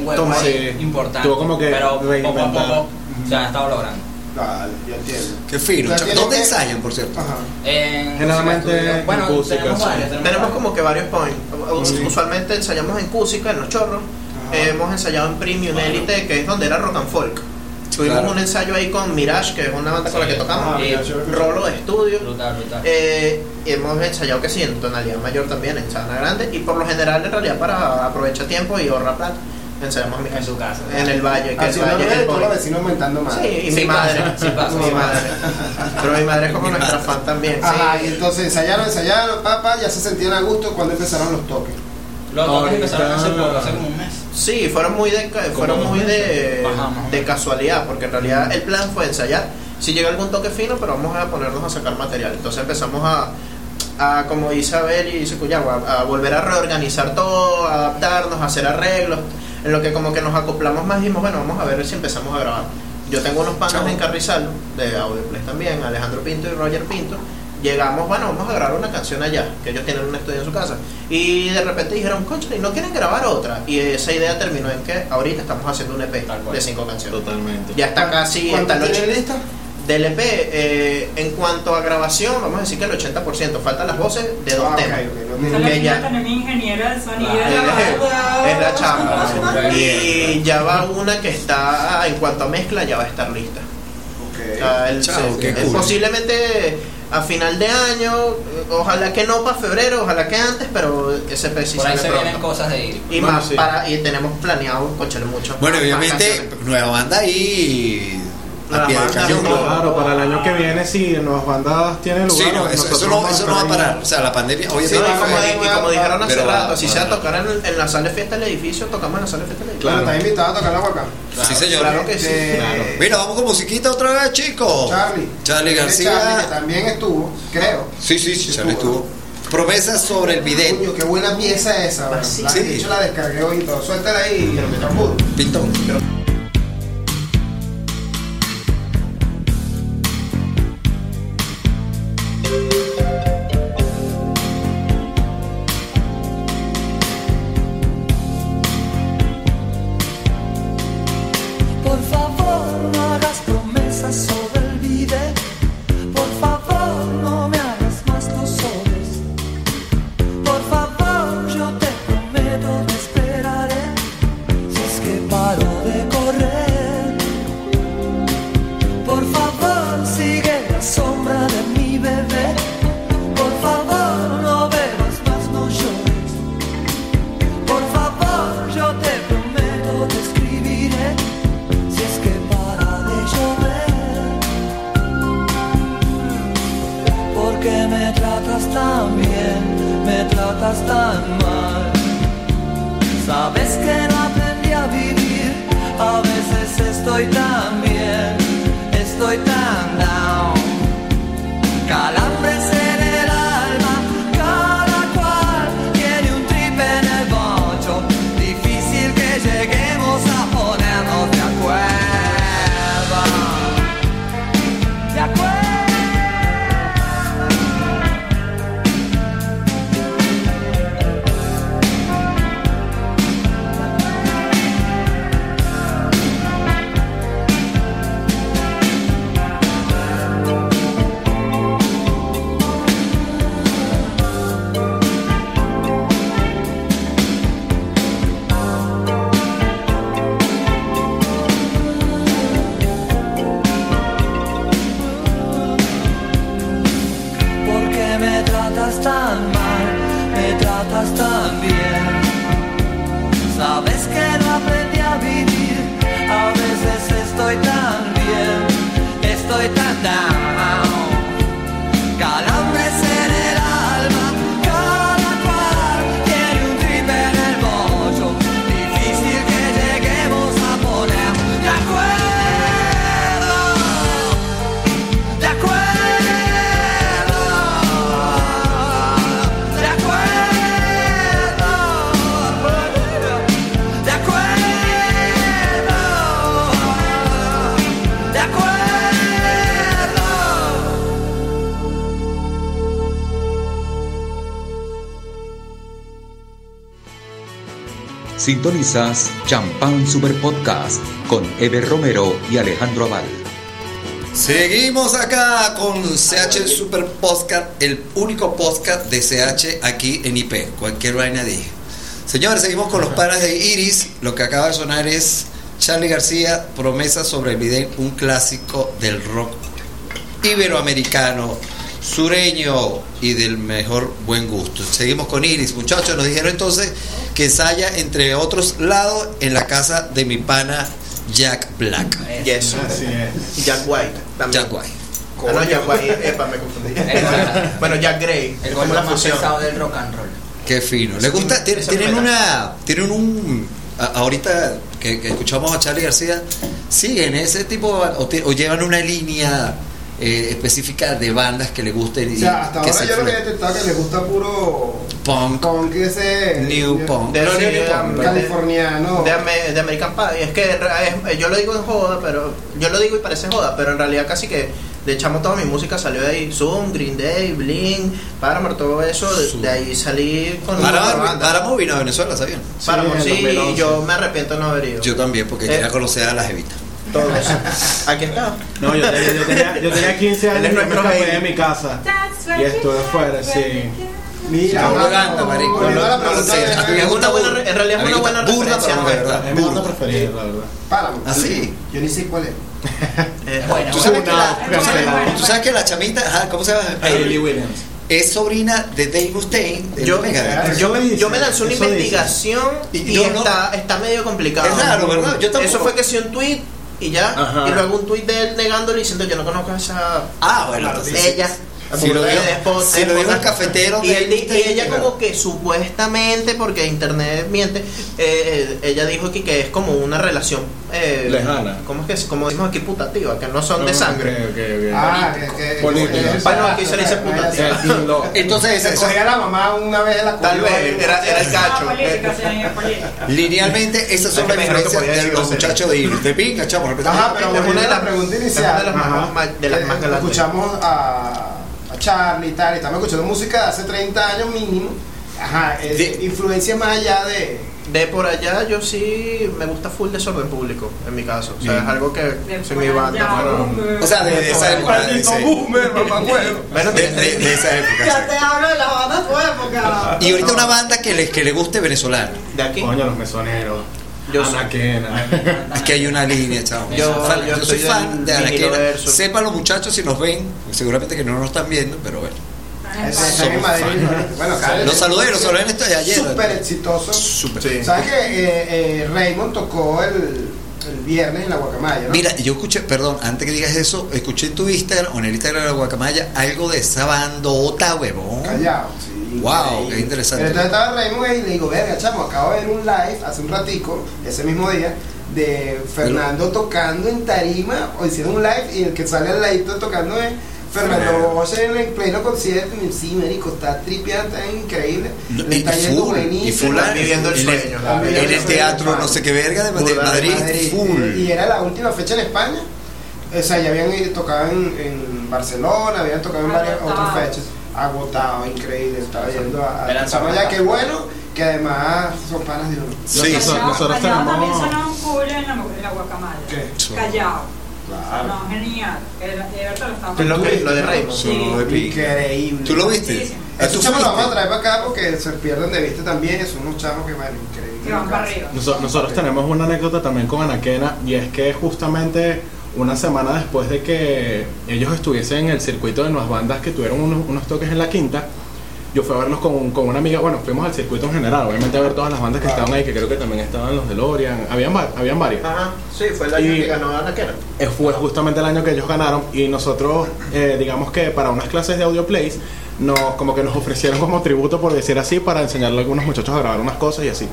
tuvo como que pero poco a poco se han estado logrando. Vale, yo entiendo. Qué fino. ¿Dónde que- ensayan, por cierto? Ajá. En Generalmente música, en bueno, música, tenemos sí. como que varios points. Usualmente ensayamos en Cúsica, en Los Chorros. Hemos ensayado en Premium Elite, que es donde era rock and folk. Tuvimos Claro. un ensayo ahí con Mirage, que es una banda con la que Sí. tocamos, Ah, y. Rolo de estudio. Brutal, brutal. Eh, hemos ensayado que sí, en tonalidad mayor también, en Sabana Grande, y por lo general, en realidad, para aprovechar tiempo y ahorrar plata, ensayamos en su casa. En el valle, que Así el no valle es ves el todos los vecinos aumentando más. Sí, y Sí mi pasa, madre. sí pasa, mi sí madre. Pero mi madre es como nuestra fan también. Ajá, sí. y entonces ensayaron, ensayaron, papá, ya se sentían a gusto cuando empezaron los toques. Los toques empezaron hace poco, hace como un mes. Sí, fueron muy de, fueron muy de, de casualidad, porque en realidad el plan fue ensayar. Si llega algún toque fino, pero vamos a ponernos a sacar material. Entonces empezamos a, a como dice Abel y dice Cuyagua, a volver a reorganizar todo, a adaptarnos, a hacer arreglos. En lo que como que nos acoplamos más, dijimos, bueno, vamos a ver si empezamos a grabar. Yo tengo unos Chao. en Carrizal, de Audioplay también, Alejandro Pinto y Roger Pinto. Llegamos, bueno, vamos a grabar una canción allá, que ellos tienen un estudio en su casa. Y de repente dijeron, concha, ¿y no quieren grabar otra? Y esa idea terminó en que ahorita estamos haciendo un EP de cinco canciones. Totalmente. Ya está casi, ¿Cuánto está el tienen och- lista? Del EP, eh, en cuanto a grabación, vamos a decir que el 80%, faltan las voces de dos Ah, temas. ok, no Que tienen- ya- ingeniera de sonido. es, es la chamba. Ah, [LAUGHS] Y ya va una que está, en cuanto a mezcla, ya va a estar lista. Ok. Ah, el- Chao, se- eh, cool. Posiblemente a final de año, eh, ojalá que no para febrero, ojalá que antes, pero ese sí Por ahí se vienen pronto. cosas de ir. Y Bueno, más sí. para, y tenemos planeado cochar mucho. Bueno, más obviamente, nueva banda ahí a pie de cañón. Claro, para el año que viene, si nuevas bandas tienen lugar, Sí, no, eso, no, eso no va a parar. O sea, la pandemia, Sí, obviamente. no, y como, va, y va, como va, dijeron hace va, rato, si va. sea tocar en, en la sala de fiesta del edificio, tocamos en la sala de fiesta del edificio. Bueno, está invitado a tocar la huaca. sí, señor. Claro que sí. Claro. Mira, vamos con musiquita otra vez, chicos. Charlie. Charlie García. Charlie, que también estuvo, creo. Sí, sí, sí, Charlie estuvo. Promesas sobre el. Coño, qué buena pieza esa, ¿verdad? sí. La- Sí. De hecho, la descargué hoy y todo. Suéltala ahí, Ramón. Pintón. Sintonizas Champán Super Podcast con Eber Romero y Alejandro Aval. Seguimos acá con CH Super Podcast, el único podcast de CH aquí en IP. Cualquier vaina dije. Señores, seguimos con los panas de Iris. Lo que acaba de sonar es Charlie García, Promesa sobre el video, un clásico del rock iberoamericano, sureño y del mejor buen gusto. Seguimos con Iris, muchachos. Nos dijeron entonces que ensaya, entre otros lados, en la casa de mi pana Jack Black. Yes. Así es. Jack White. También. Jack White. Ah, no, Jack White. Epa, me confundí. [LAUGHS] bueno, Jack Gray. El la más fusión. pesado del rock and roll. Qué fino. ¿Les gusta? Tienen una. Tienen un. Ahorita que, que escuchamos a Charlie García, siguen ese tipo o, ti- o llevan una línea eh, específica de bandas que les gusten O y sea, hasta que ahora se yo lo que he detectado que le gusta puro punk, punk ese new punk. De, No, sí, new punk. de- californiano. De, Ame- de American Pie. Es que es- yo lo digo en joda, pero yo lo digo y parece joda, pero en realidad casi que de chamo toda mi música salió de ahí. Zoom, Green Day, Blink, Paramore, todo eso. De, de ahí salí con Paramore. Paramore vino a Venezuela, ¿sabían? Paramore, Sí, en sí, 2011. yo me arrepiento de no haber ido. Yo también, porque Eh. quería conocer a las evitas. Todo eso. [LAUGHS] Aquí está. No, yo, tenía- yo tenía, yo tenía [LAUGHS] 15 Él años es y me nuestro escapé de mi casa. Y estuve afuera, sí. Mira, No, canta, marico. la No, pregunta sí, me Es gusta una buena- en realidad es me una buena referencia no nuestra. verdad. Es mi banda preferida, la verdad. Páramo. ¿Ah, sí? Yo ni sé cuál es. [LAUGHS] Eh, Bueno, ¿Tú sabes, que la, tú sabes- tú sabes que la chamita, ¿cómo se llama? Hayley Williams. Es sobrina de Dave Mustaine. Yo, yo, dice, yo me lancé una eso dice. investigación Y y, no- está, está medio complicado. Es raro, ¿verdad? Yo. Eso fue que sí un tweet y ya. Ajá. Y luego un tweet de él negándole diciendo yo no conozco a esa Ah, bueno, entonces ella. Si lo burda dijo- de esposa- si lo dijo el cafetero y, de él y ella claro. como que supuestamente porque internet miente eh, ella dijo que, que es como una relación eh, Lejana. ¿cómo es que es? como decimos aquí putativa que no son de Ah, sangre ok, ok, ok. Ah, que, que, Política. que- Bueno, aquí se le dice puta, que- Eh, y lo- Entonces, Se eso- cogía a la mamá una vez en la tal vez era, era el cacho Eh, política. linealmente, esas son Es las podía de los muchachos de. De pinga, chamo. Ajá, pero Es una de las- pregunta es inicial. una de las más- de galantes. Escuchamos a Charlie y tal, y estamos escuchando música de hace 30 años mínimo. Ajá, es De- influencia más allá de. De por allá yo sí me gusta full desorden público, en mi caso. O sea, Bien. es algo que De soy mi banda. bueno. O sea, de, de esa época. [LAUGHS] de ese- boomer, mamacuevo. Bueno, de, de- de esa época. Ya te hablo de la banda de tu época. [LAUGHS] Y ahorita una banda que le, que le guste venezolana. de aquí. Coño, los mesoneros. Yo soy- Anaquena. [LAUGHS] Es que hay una línea, chavo. Yo- Fan- yo yo soy fan de Anaquena. vinilo verso. Sepan los muchachos si nos ven. Seguramente que no nos están viendo, pero bueno. Están en Madrid. Bueno, Los saludé, los saludé en esto de ayer. Súper exitoso. Súper. Sí. ¿Sabes que eh, eh, Raymond tocó el, el viernes en la Guacamaya, ¿no? Mira, yo escuché, perdón, antes que digas eso, escuché en tu Instagram o en el Instagram de la Guacamaya algo de esa bandota, huevón. Callado, sí. Wow, qué interesante. Pero entonces estaba Raymond ahí y le digo, verga, chamo, acabo de ver un live hace un ratico, ese mismo día, de Fernando tocando en tarima, o hicieron un live y el que sale al ladito tocando es Fernando Bosch en el pleno concierto, y sí, marico, está tripeando, está increíble, No, le y está yendo full, y buenísimo. full viviendo el en sueño. En el teatro, no sé qué verga, de, Madrid, Madrid, full. Y era la última fecha en España. O sea, ya habían tocado en, en Barcelona, habían tocado en varias otras fechas. Agotado, increíble. Estaba yendo a. A ya, qué bueno, que además son panas de uno. Sí, Nosotros- sí. nosotros Callao también tenemos- sonó cool en la, en la guacamaya. ¿Qué? Callao. Claro. No, genial. Era- Everton lo Que lo, que, de Raymond. Sí. Increíble. ¿Tú lo viste? Sí. ¿Ah, tú Estos chamos los vamos a traer para acá porque se pierden de vista también. Son unos chamos que van increíbles. Que van para arriba. Noso- Nosotros tenemos una anécdota también con Anaquena y es que justamente una semana después de que ellos estuviesen en el circuito de nuevas bandas que tuvieron unos, unos toques en la quinta, yo fui a verlos con, con una amiga, bueno, fuimos al circuito en general, obviamente a ver todas las bandas que estaban ahí, que creo que también estaban los de Lorian, habían, habían varios. Ajá, sí, fue el año Y- que ganó Anaquena. Eh, Fue justamente el año que ellos ganaron y nosotros, eh, digamos que para unas clases de audio plays, nos, como que nos ofrecieron como tributo, por decir así, para enseñarle a algunos muchachos a grabar unas cosas y así.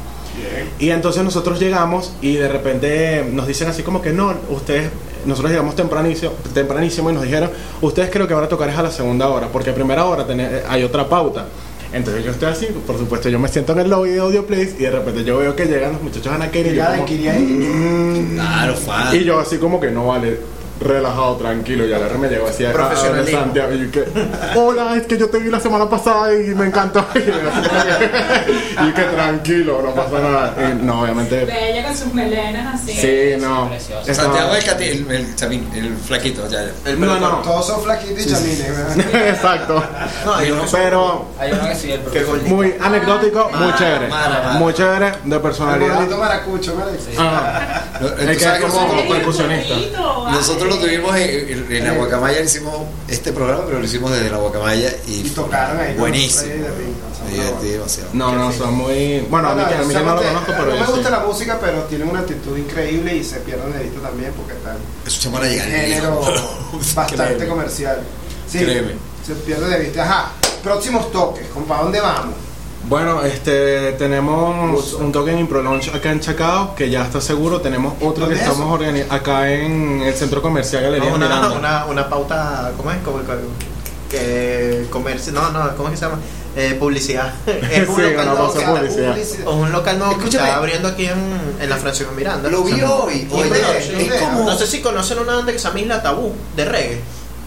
Y entonces nosotros llegamos y de repente nos dicen así como que no, ustedes, nosotros llegamos tempranísimo, tempranísimo y nos dijeron, ustedes creo que van a tocar es a la segunda hora, porque a primera hora tiene- hay otra pauta. Entonces yo estoy así, por supuesto yo me siento en el lobby de Audio Plays y de repente yo veo que llegan los muchachos a Anaquena y yo como. "Mm". Claro, fan. y yo así como que no vale. Relajado, tranquilo. Y a la hora me llegó así a Profesionalismo. Santiago y que, hola, es que yo te vi la semana pasada y me encantó. [LAUGHS] y que tranquilo, no pasa nada. Y no, obviamente. Bella con sus melenas así. Sí, no. Estaba- Santiago el, cati- el, el chamín, el flaquito, ya, ya. El No, no. Todos son flaquitos y chamines, ¿verdad? [LAUGHS] Exacto. No, hay son- Pero Hay uno que sí, el que profesor. muy anecdótico, muy chévere. mara, mara. Muy chévere, de El personalidad. gordito maracucho, ¿vale? Ah, No, es tú que es como percusionista. Nosotros lo tuvimos en, en- en la Guacamaya, hicimos este programa, pero lo hicimos desde la Guacamaya y, Y tocaron ahí. buenísimo. Demasiado. No, no, son muy. Bueno, a mí, que- a mí que no lo Chamo, conozco, te- pero no me gusta sí. la música, pero tienen una actitud increíble y se pierden de vista también porque están Eso era llegar género [LAUGHS] bastante Créeme. comercial. Sí, Créeme. se pierde de vista. Ajá, próximos toques, ¿para dónde vamos? Bueno, este, tenemos un toque en Impro Launch acá en Chacao, que ya está seguro. Tenemos otro que ¿Dónde es estamos organizando acá en el Centro Comercial Galería No, una, Miranda. una, una pauta, ¿cómo es? Como- que comercio, no, no, ¿cómo es que se llama? Eh, publicidad. [LAUGHS] Es un Sí, local nuevo publicidad. o un local nuevo que está abriendo aquí en, en la Francisco Miranda. Lo vi hoy. Como- No sé si conocen una banda que se llama Isla Tabú, de reggae.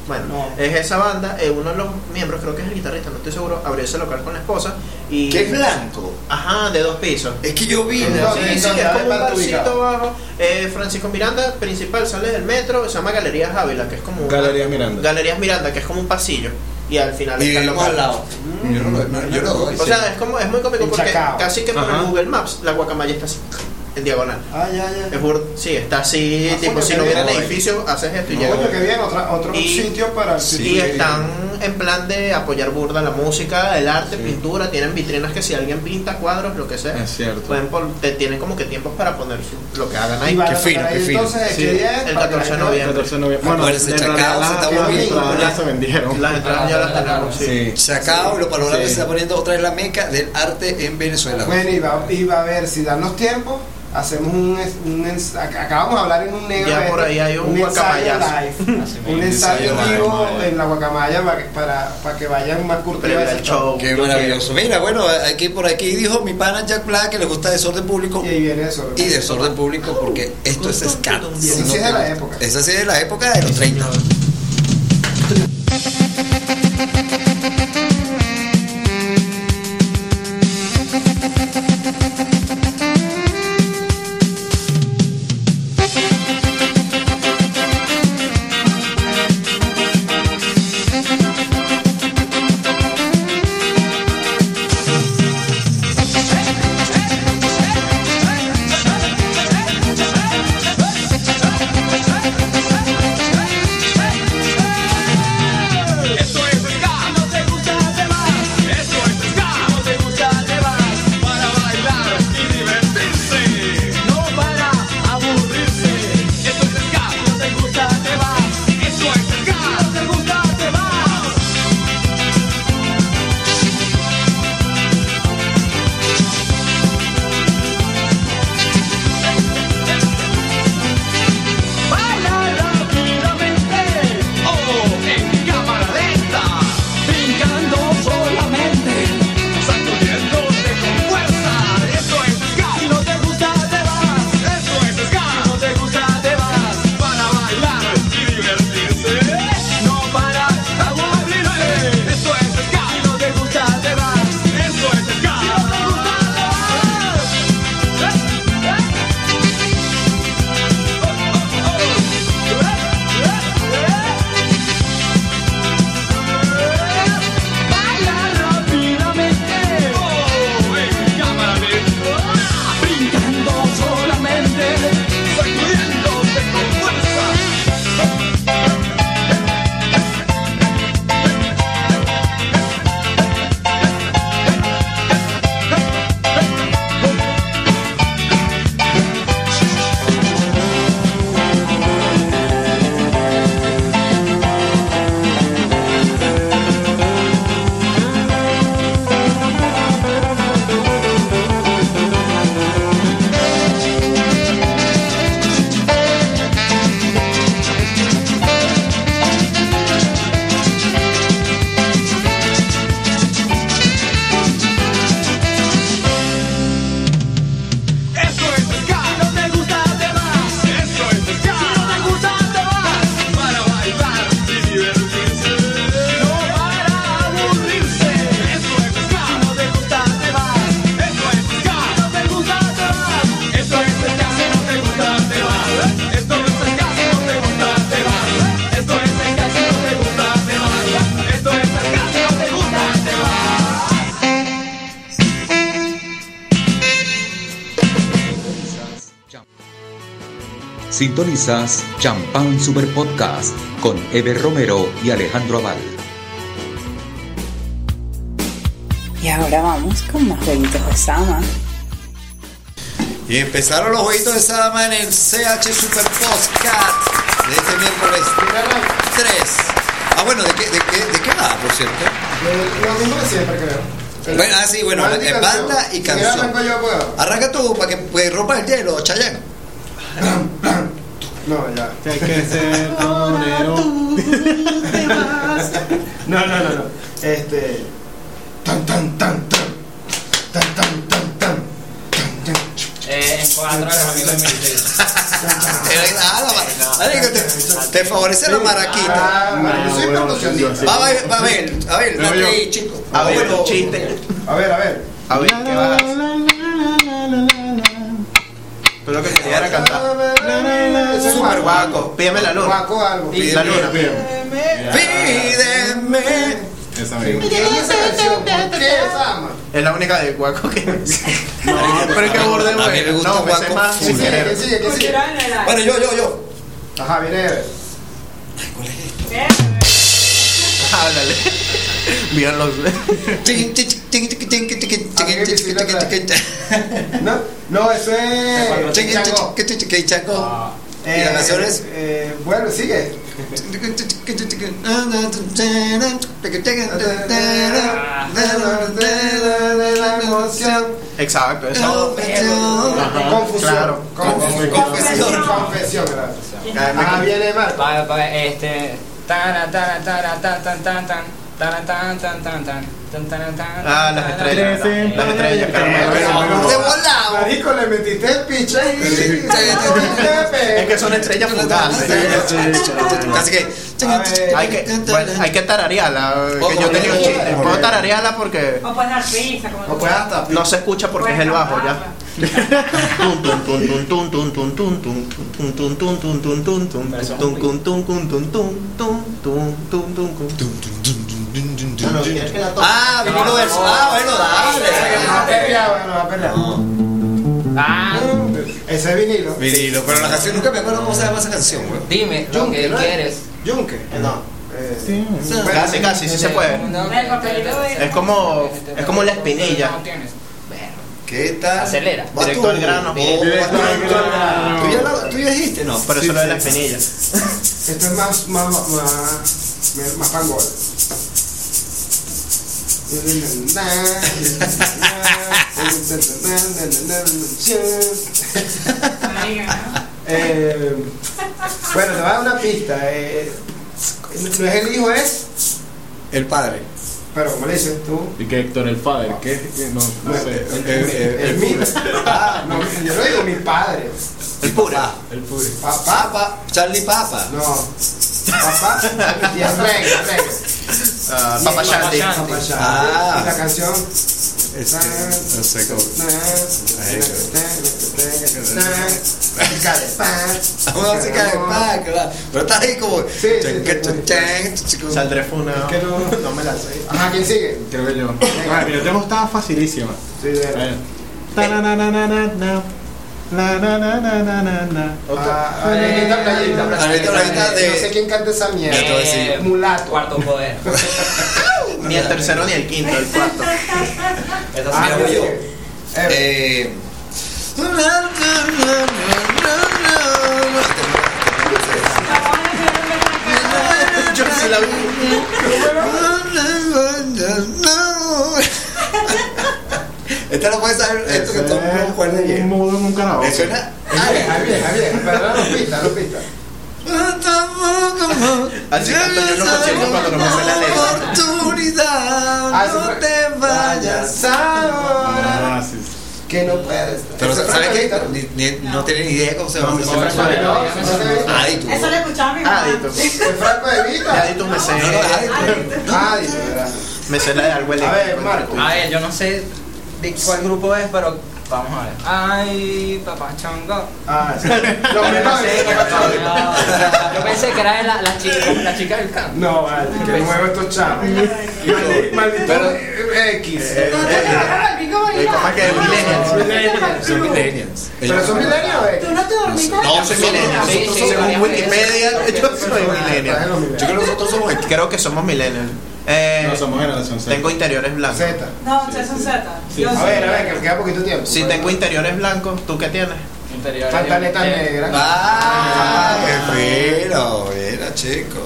Bueno, No. es esa banda, eh, uno de los miembros, creo que es el guitarrista, no estoy seguro, abrió ese local con la esposa y... Que es blanco. Ajá, de dos pisos. Es que yo vi. ¿En ¿no? dónde? Sí, sí, es como un ¿Dónde está barcito abajo. Eh, Francisco Miranda, principal, sale del metro, se llama Galerías Ávila, que es como una- Galerías Miranda. Galerías Miranda, que es como un pasillo. Y al final Y está local. al lado. Yo no lo no, yo no doy. O sea, es como es muy cómico porque casi que por el Google Maps la guacamaya está así, en diagonal. Ah, ya, ya. Es bur- sí, está así, Ah, tipo si no hubiera el edificio, haces esto y No, llegas. que bien, otra, otro Y- sitio para... Y están en plan de apoyar burda la música, el arte, pintura, tienen vitrinas que si alguien pinta cuadros, lo que sea, Es cierto. pueden te tienen como que tiempos para poner su- lo que hagan ahí. Qué fino, qué fino. Entonces, Sí, el Para que 14 de noviembre. 14 de noviembre. Bueno, Acuérdense, en Chacao se está las- las volviendo entradas ya popular. se vendieron. Las entradas ya las tenemos, sí. Sí. Chacao y los panoramas Sí. se está poniendo otra vez la meca del arte en Venezuela. Bueno, y va, y va a ver si dan los tiempos. Hacemos un, un acabamos de hablar en un negro Ya por ahí hay un ensayo guacamayazo. live [LAUGHS] un ensayo ensayo vivo en la guacamaya para, que- para, para que vayan más curtidos al show. Qué maravilloso. Mira, bueno, aquí por aquí dijo mi pana Jack Black que le gusta desorden público. Y ahí viene eso. Y desorden público porque esto es ska. Y eso sí es de la época. Esa sí es de la época de los 30. Esto Sintonizas Champán Super Podcast con Eber Romero y Alejandro Aval. Y ahora vamos con más jueguitos de Sama. Y empezaron los jueguitos de Sadama en el CH Super Podcast de este miércoles 3. Ah, bueno, ¿de qué, de qué, de qué va, por cierto? Lo mismo de siempre, creo. Bueno, ah, sí, bueno, Banda y en canción. Arranca tú para que pues, rompa el hielo, Chayanne. No, ya. Que hay que ser torero. [LAUGHS] No, no, no, no. Este. Tan, tan, tan, tan. Tan, tan, tan, tan. Eh, en cuatro los amigos de [LAUGHS] te, favorece la maraquita. Ah, yo soy percusionista. Va a ver, va a ver, a ver, Veo dale yo. ahí, chico. A ver, chiste. A ver, a ver. A ver, ¿qué vas a Guaco, pídeme la luna. Guaco algo. Pídeme la luna. Pídeme. Esa Es la única de Guaco que. No, [LAUGHS] pero es que. A mí me gusta no, Más. Bueno, yo, yo, yo. Ajá, viene Ay, ¿cuál es esto? Háblale. ¿No? No, eso es. Chango. Eh, donaciones? Eh, bueno, sigue. Exacto, eso. Confusión. Claro. Confusión. Confesión. Confesión. Ah, viene mal. Este. Tan, tan, tan, tan, tan, tan, tan. Tara, tan, tan, tan, tan. Tan, tan, tan, Ah, las estrellas. Las estrellas, caramelo. De volado. Marico, le metiste el piche ahí. Es que son estrellas fugaces. Así que. Hay que, bueno, hay que tararearla. Que yo tenía un chiste. Puedo tararearla porque O puedes dar prisa, como No puedes hasta. no se escucha porque es el bajo ya. [LAUGHS] Ah, vinilo verso. Ah, bueno, Va a dale. pelear, bueno, va a pelear. Ah, Ese es vinilo. Vinilo, pero la canción nunca me acuerdo cómo se llama esa canción, güey. dime lo que quieres. Yunque. Eh, No. Eh, Casi, casi, sí se puede. El papelito de- Es como, es como la espinilla. ¿Qué tal? Acelera. Va Directo al grano. Oh, va tú. ¿Tú ya lo- ¿Tú ya dijiste? No. Por eso lo de la espinilla. Esto es más, más, más, más pangol. Eh, bueno, te voy a dar una pista. Eh, no es el hijo, es. El padre. Pero, como le dices tú? Y que Héctor el Father, que que no, no sé. El mío. [LAUGHS] Ah, no, yo no digo mi padre. El pura. El pure. Papá. Papa. Charlie Papa. No. Papá. Y es reggae, reggae. Ah, Papa Shandy. Papá Shandy. Ah. Y la canción. Este, no sé cómo. Música de paz. Música de paz, claro. Pero está ahí como. Sí, funado. Es que no, No me la sé. Ajá, ¿quién sigue? Creo que yo. Bueno, yo tengo estaba facilísima. Sí, de A ver. Ta-na-na-na-na-na. Na, na, na, na, na, na, na. Ah, Anita Playita. Anita Playita de- No sé quién canta esa mierda. Eh, Mulato. Cuarto poder. [LAUGHS] Ni el tercero ni el quinto, el cuarto. Eso Ah, sí, voy yo. Eh, Eh. Yo sí la vi. Esta no puede saber esto que todo el mundo recuerda Un bien. mudo en un karaoke. Bien, bien, bien. Pero no pista, no pista. [LAUGHS] Así canto yo en los conciertos cuando no me sé la letra. Oportunidad, Ah, no fue- te vayas ahora. Ah, sí. Que no puedes. Pero ¿sabes qué? Franco Ni- ni- No tienen ni idea cómo se llama. Eso lo escuchaba mi Ah, mamá. Adito. El Franco de Vita. Adito me sé. Ah, ¿verdad? Me sé la de algo A ver, Marco. A ver, yo no sé de cuál grupo es, pero vamos a ver. Ay, papá chongo. Ah, sí. Lo Yo primero no sé, que- Yo pensé que era de la, la chica, la chica del campo. No, vale, que muevo estos chavos. Maldito, eh, X. ¿Cómo es que es millennials? Son millennials. Pero son millennials, ¿eh? ¿Tú no te dormiste? No, soy millennial. Sí, sí, Según varias Wikipedia, yo soy millennial. Yo creo que nosotros somos Creo que somos millennial. Eh, No, somos generación Z. tengo interiores blancos. Z. No, ustedes son Z. A ver, a ver, que nos queda poquito tiempo. Si tengo interiores blancos, ¿tú qué tienes? Interior. Pantaletas eh, negras. Ah, qué fino, mira, chico.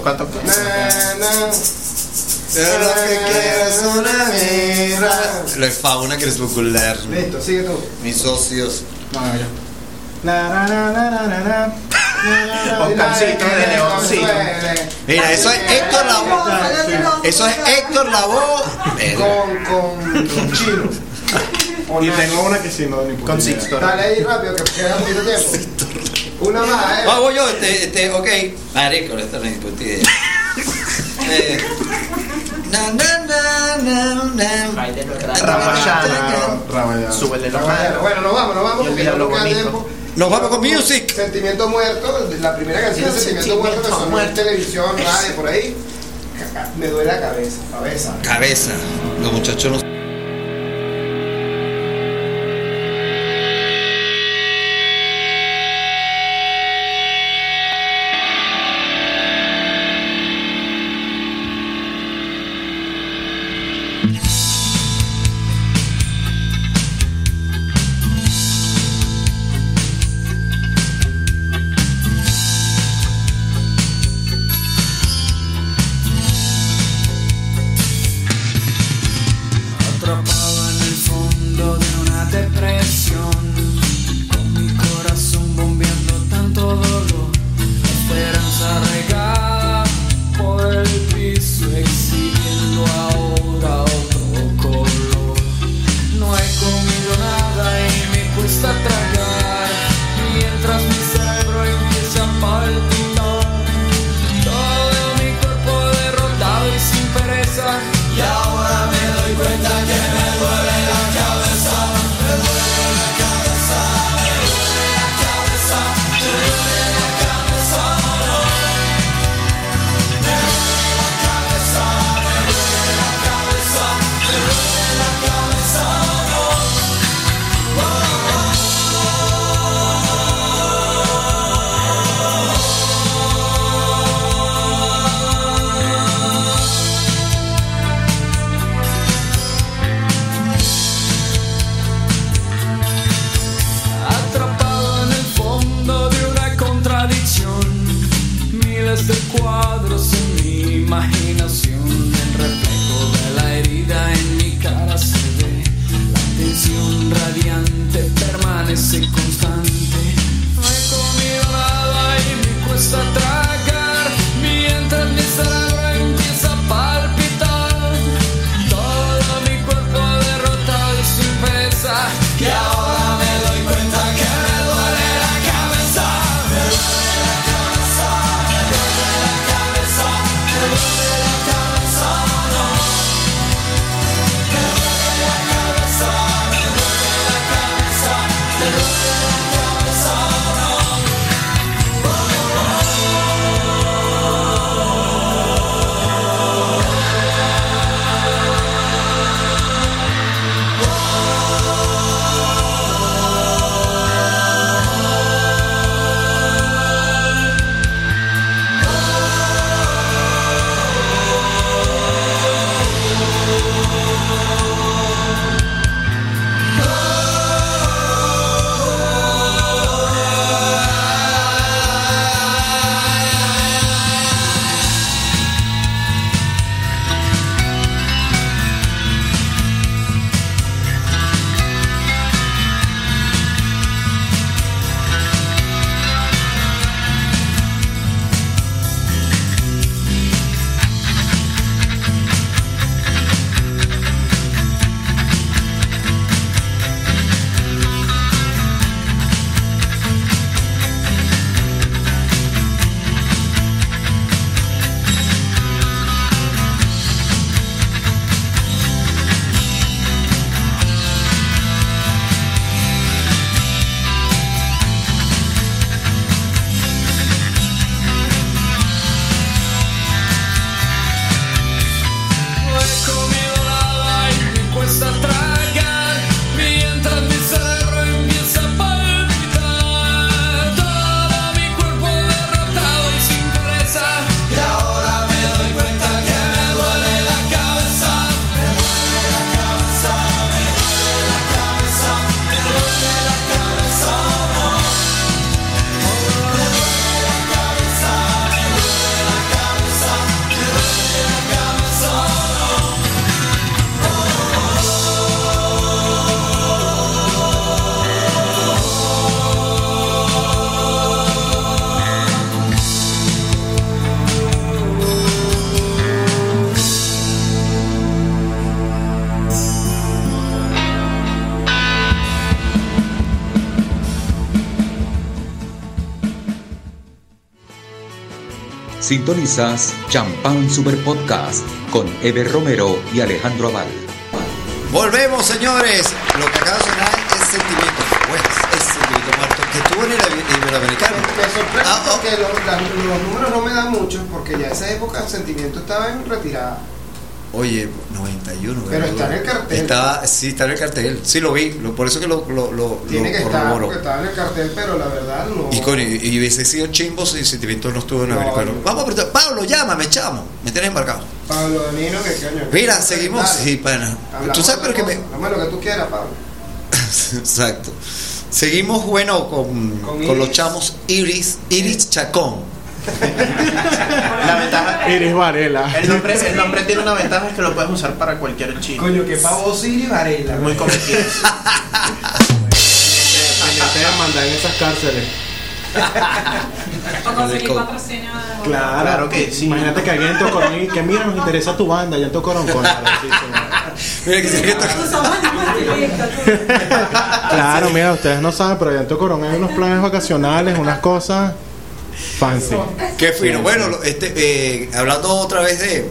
Lo que quiero es una mirra. Lo es fauna crepuscular. Listo, sigue tú. Mis socios. No, no, yo. Na, na, na, na, na, na, na. Oscarcito de Leoncito. Mira, eso es Héctor Lavoe. Eso es Héctor Lavoe. Con, con, con chino. Y tengo una que sí, no, ni Con. Sixto. Dale ahí rápido, que queda poquito tiempo. Una más, ¿eh? Ah, voy yo, este, este, ok. Marico, esta no es puta idea. [LAUGHS] Eh, na, na, na, na, na. Ramayana. Ramayana. Súbele los Bueno, manos. bueno, nos vamos, nos vamos porque diablo no queda tiempo. Nos vamos con music. Sentimiento muerto, la primera canción de Sentimiento muerto que sonó en televisión, radio, por ahí. Me duele la cabeza, cabeza. Cabeza. Los muchachos no. Sintonizas Champán Super Podcast con Eber Romero y Alejandro Aval. Volvemos, señores. Lo que acaba de sonar es sentimiento. Pues, es sentimiento muerto. Que estuvo en el Iberoamericano. Me sorprende Ah, oh. porque los, la- los números no me dan mucho, porque ya en esa época el sentimiento estaba en retirada. Oye, 91. Pero está en el cartel. Estaba, sí, está en el cartel. Sí, lo vi. lo- por eso que lo, lo, lo, Tiene lo que estar, porque estaba en el cartel, pero la verdad no. Y, con, y, y hubiese sido chimbo si Sentimiento no estuvo en el No, americano. no. Vamos a. Pablo, llámame, chamo. Me tienes embarcado. Pablo Danilo, que coño. Mira, seguimos. Dale. Sí, pana. Hablamos Tú sabes, pero que me. de lo que tú quieras, Pablo. [LAUGHS] Exacto. Seguimos, bueno, con, Con con los chamos Iris, Iris Chacón. La ventaja. Iris Varela. El nombre, el nombre tiene una ventaja es que lo puedes usar para cualquier chino. Coño, que pavo Siri Varela. Muy. Pendiente [LAUGHS] de mandar en esas cárceles. O conseguir. Claro, Claro que sí. Imagínate que alguien en Tocorón y que mira, nos interesa tu banda, ya en Tocorón con [LAUGHS] Mira que se tú. Claro, mira, ustedes no saben, pero allá en Tocorón hay unos planes vacacionales, unas cosas fancy. Qué fino. Bueno, este, eh, hablando otra vez de,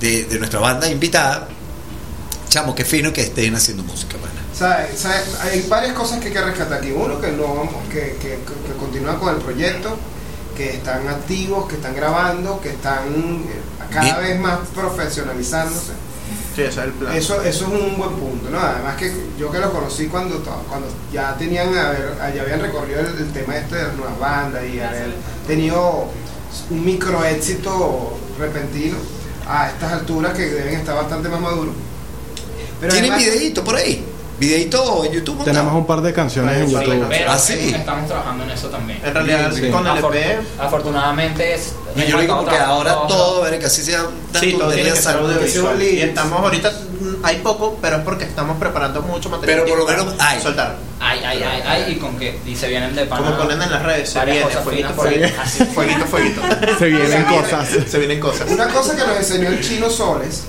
de, de nuestra banda invitada, chamo, qué fino que estén haciendo música, pana. Hay varias cosas que hay que rescatar aquí. Uno, que no vamos, que, que, que- continúan con el proyecto, que están activos, que están grabando, que están eh, cada Bien. vez más profesionalizándose. Sí, ese es el plan. Eso, eso es un buen punto, ¿no? Además que yo que lo conocí cuando, cuando ya tenían, a ver, ya habían recorrido el, el tema este de las nuevas bandas y haber tenido un micro éxito repentino a estas alturas que deben estar bastante más maduros. Pero ¿Tienen además- videíto por ahí? ¿Videíto en YouTube? Tenemos un par de canciones en YouTube. Pero Ah, sí. estamos trabajando en eso también. En realidad, Sí. con el EP. afortunadamente es. No, yo digo porque ahora todo, ver, que así sea Sí, todo tiene que ser que audiovisual. Y estamos ahorita, mm, hay poco, pero es porque estamos preparando mucho material. Pero por lo menos hay. Soltar. Ay, ay, ay, ay, y con que. Y se vienen de pana. Como ponen en las redes, se viene, fueguito, fueguito. Así. Fueguito, fueguito. Se vienen cosas. Se vienen cosas. Una cosa que nos enseñó el chino Soles,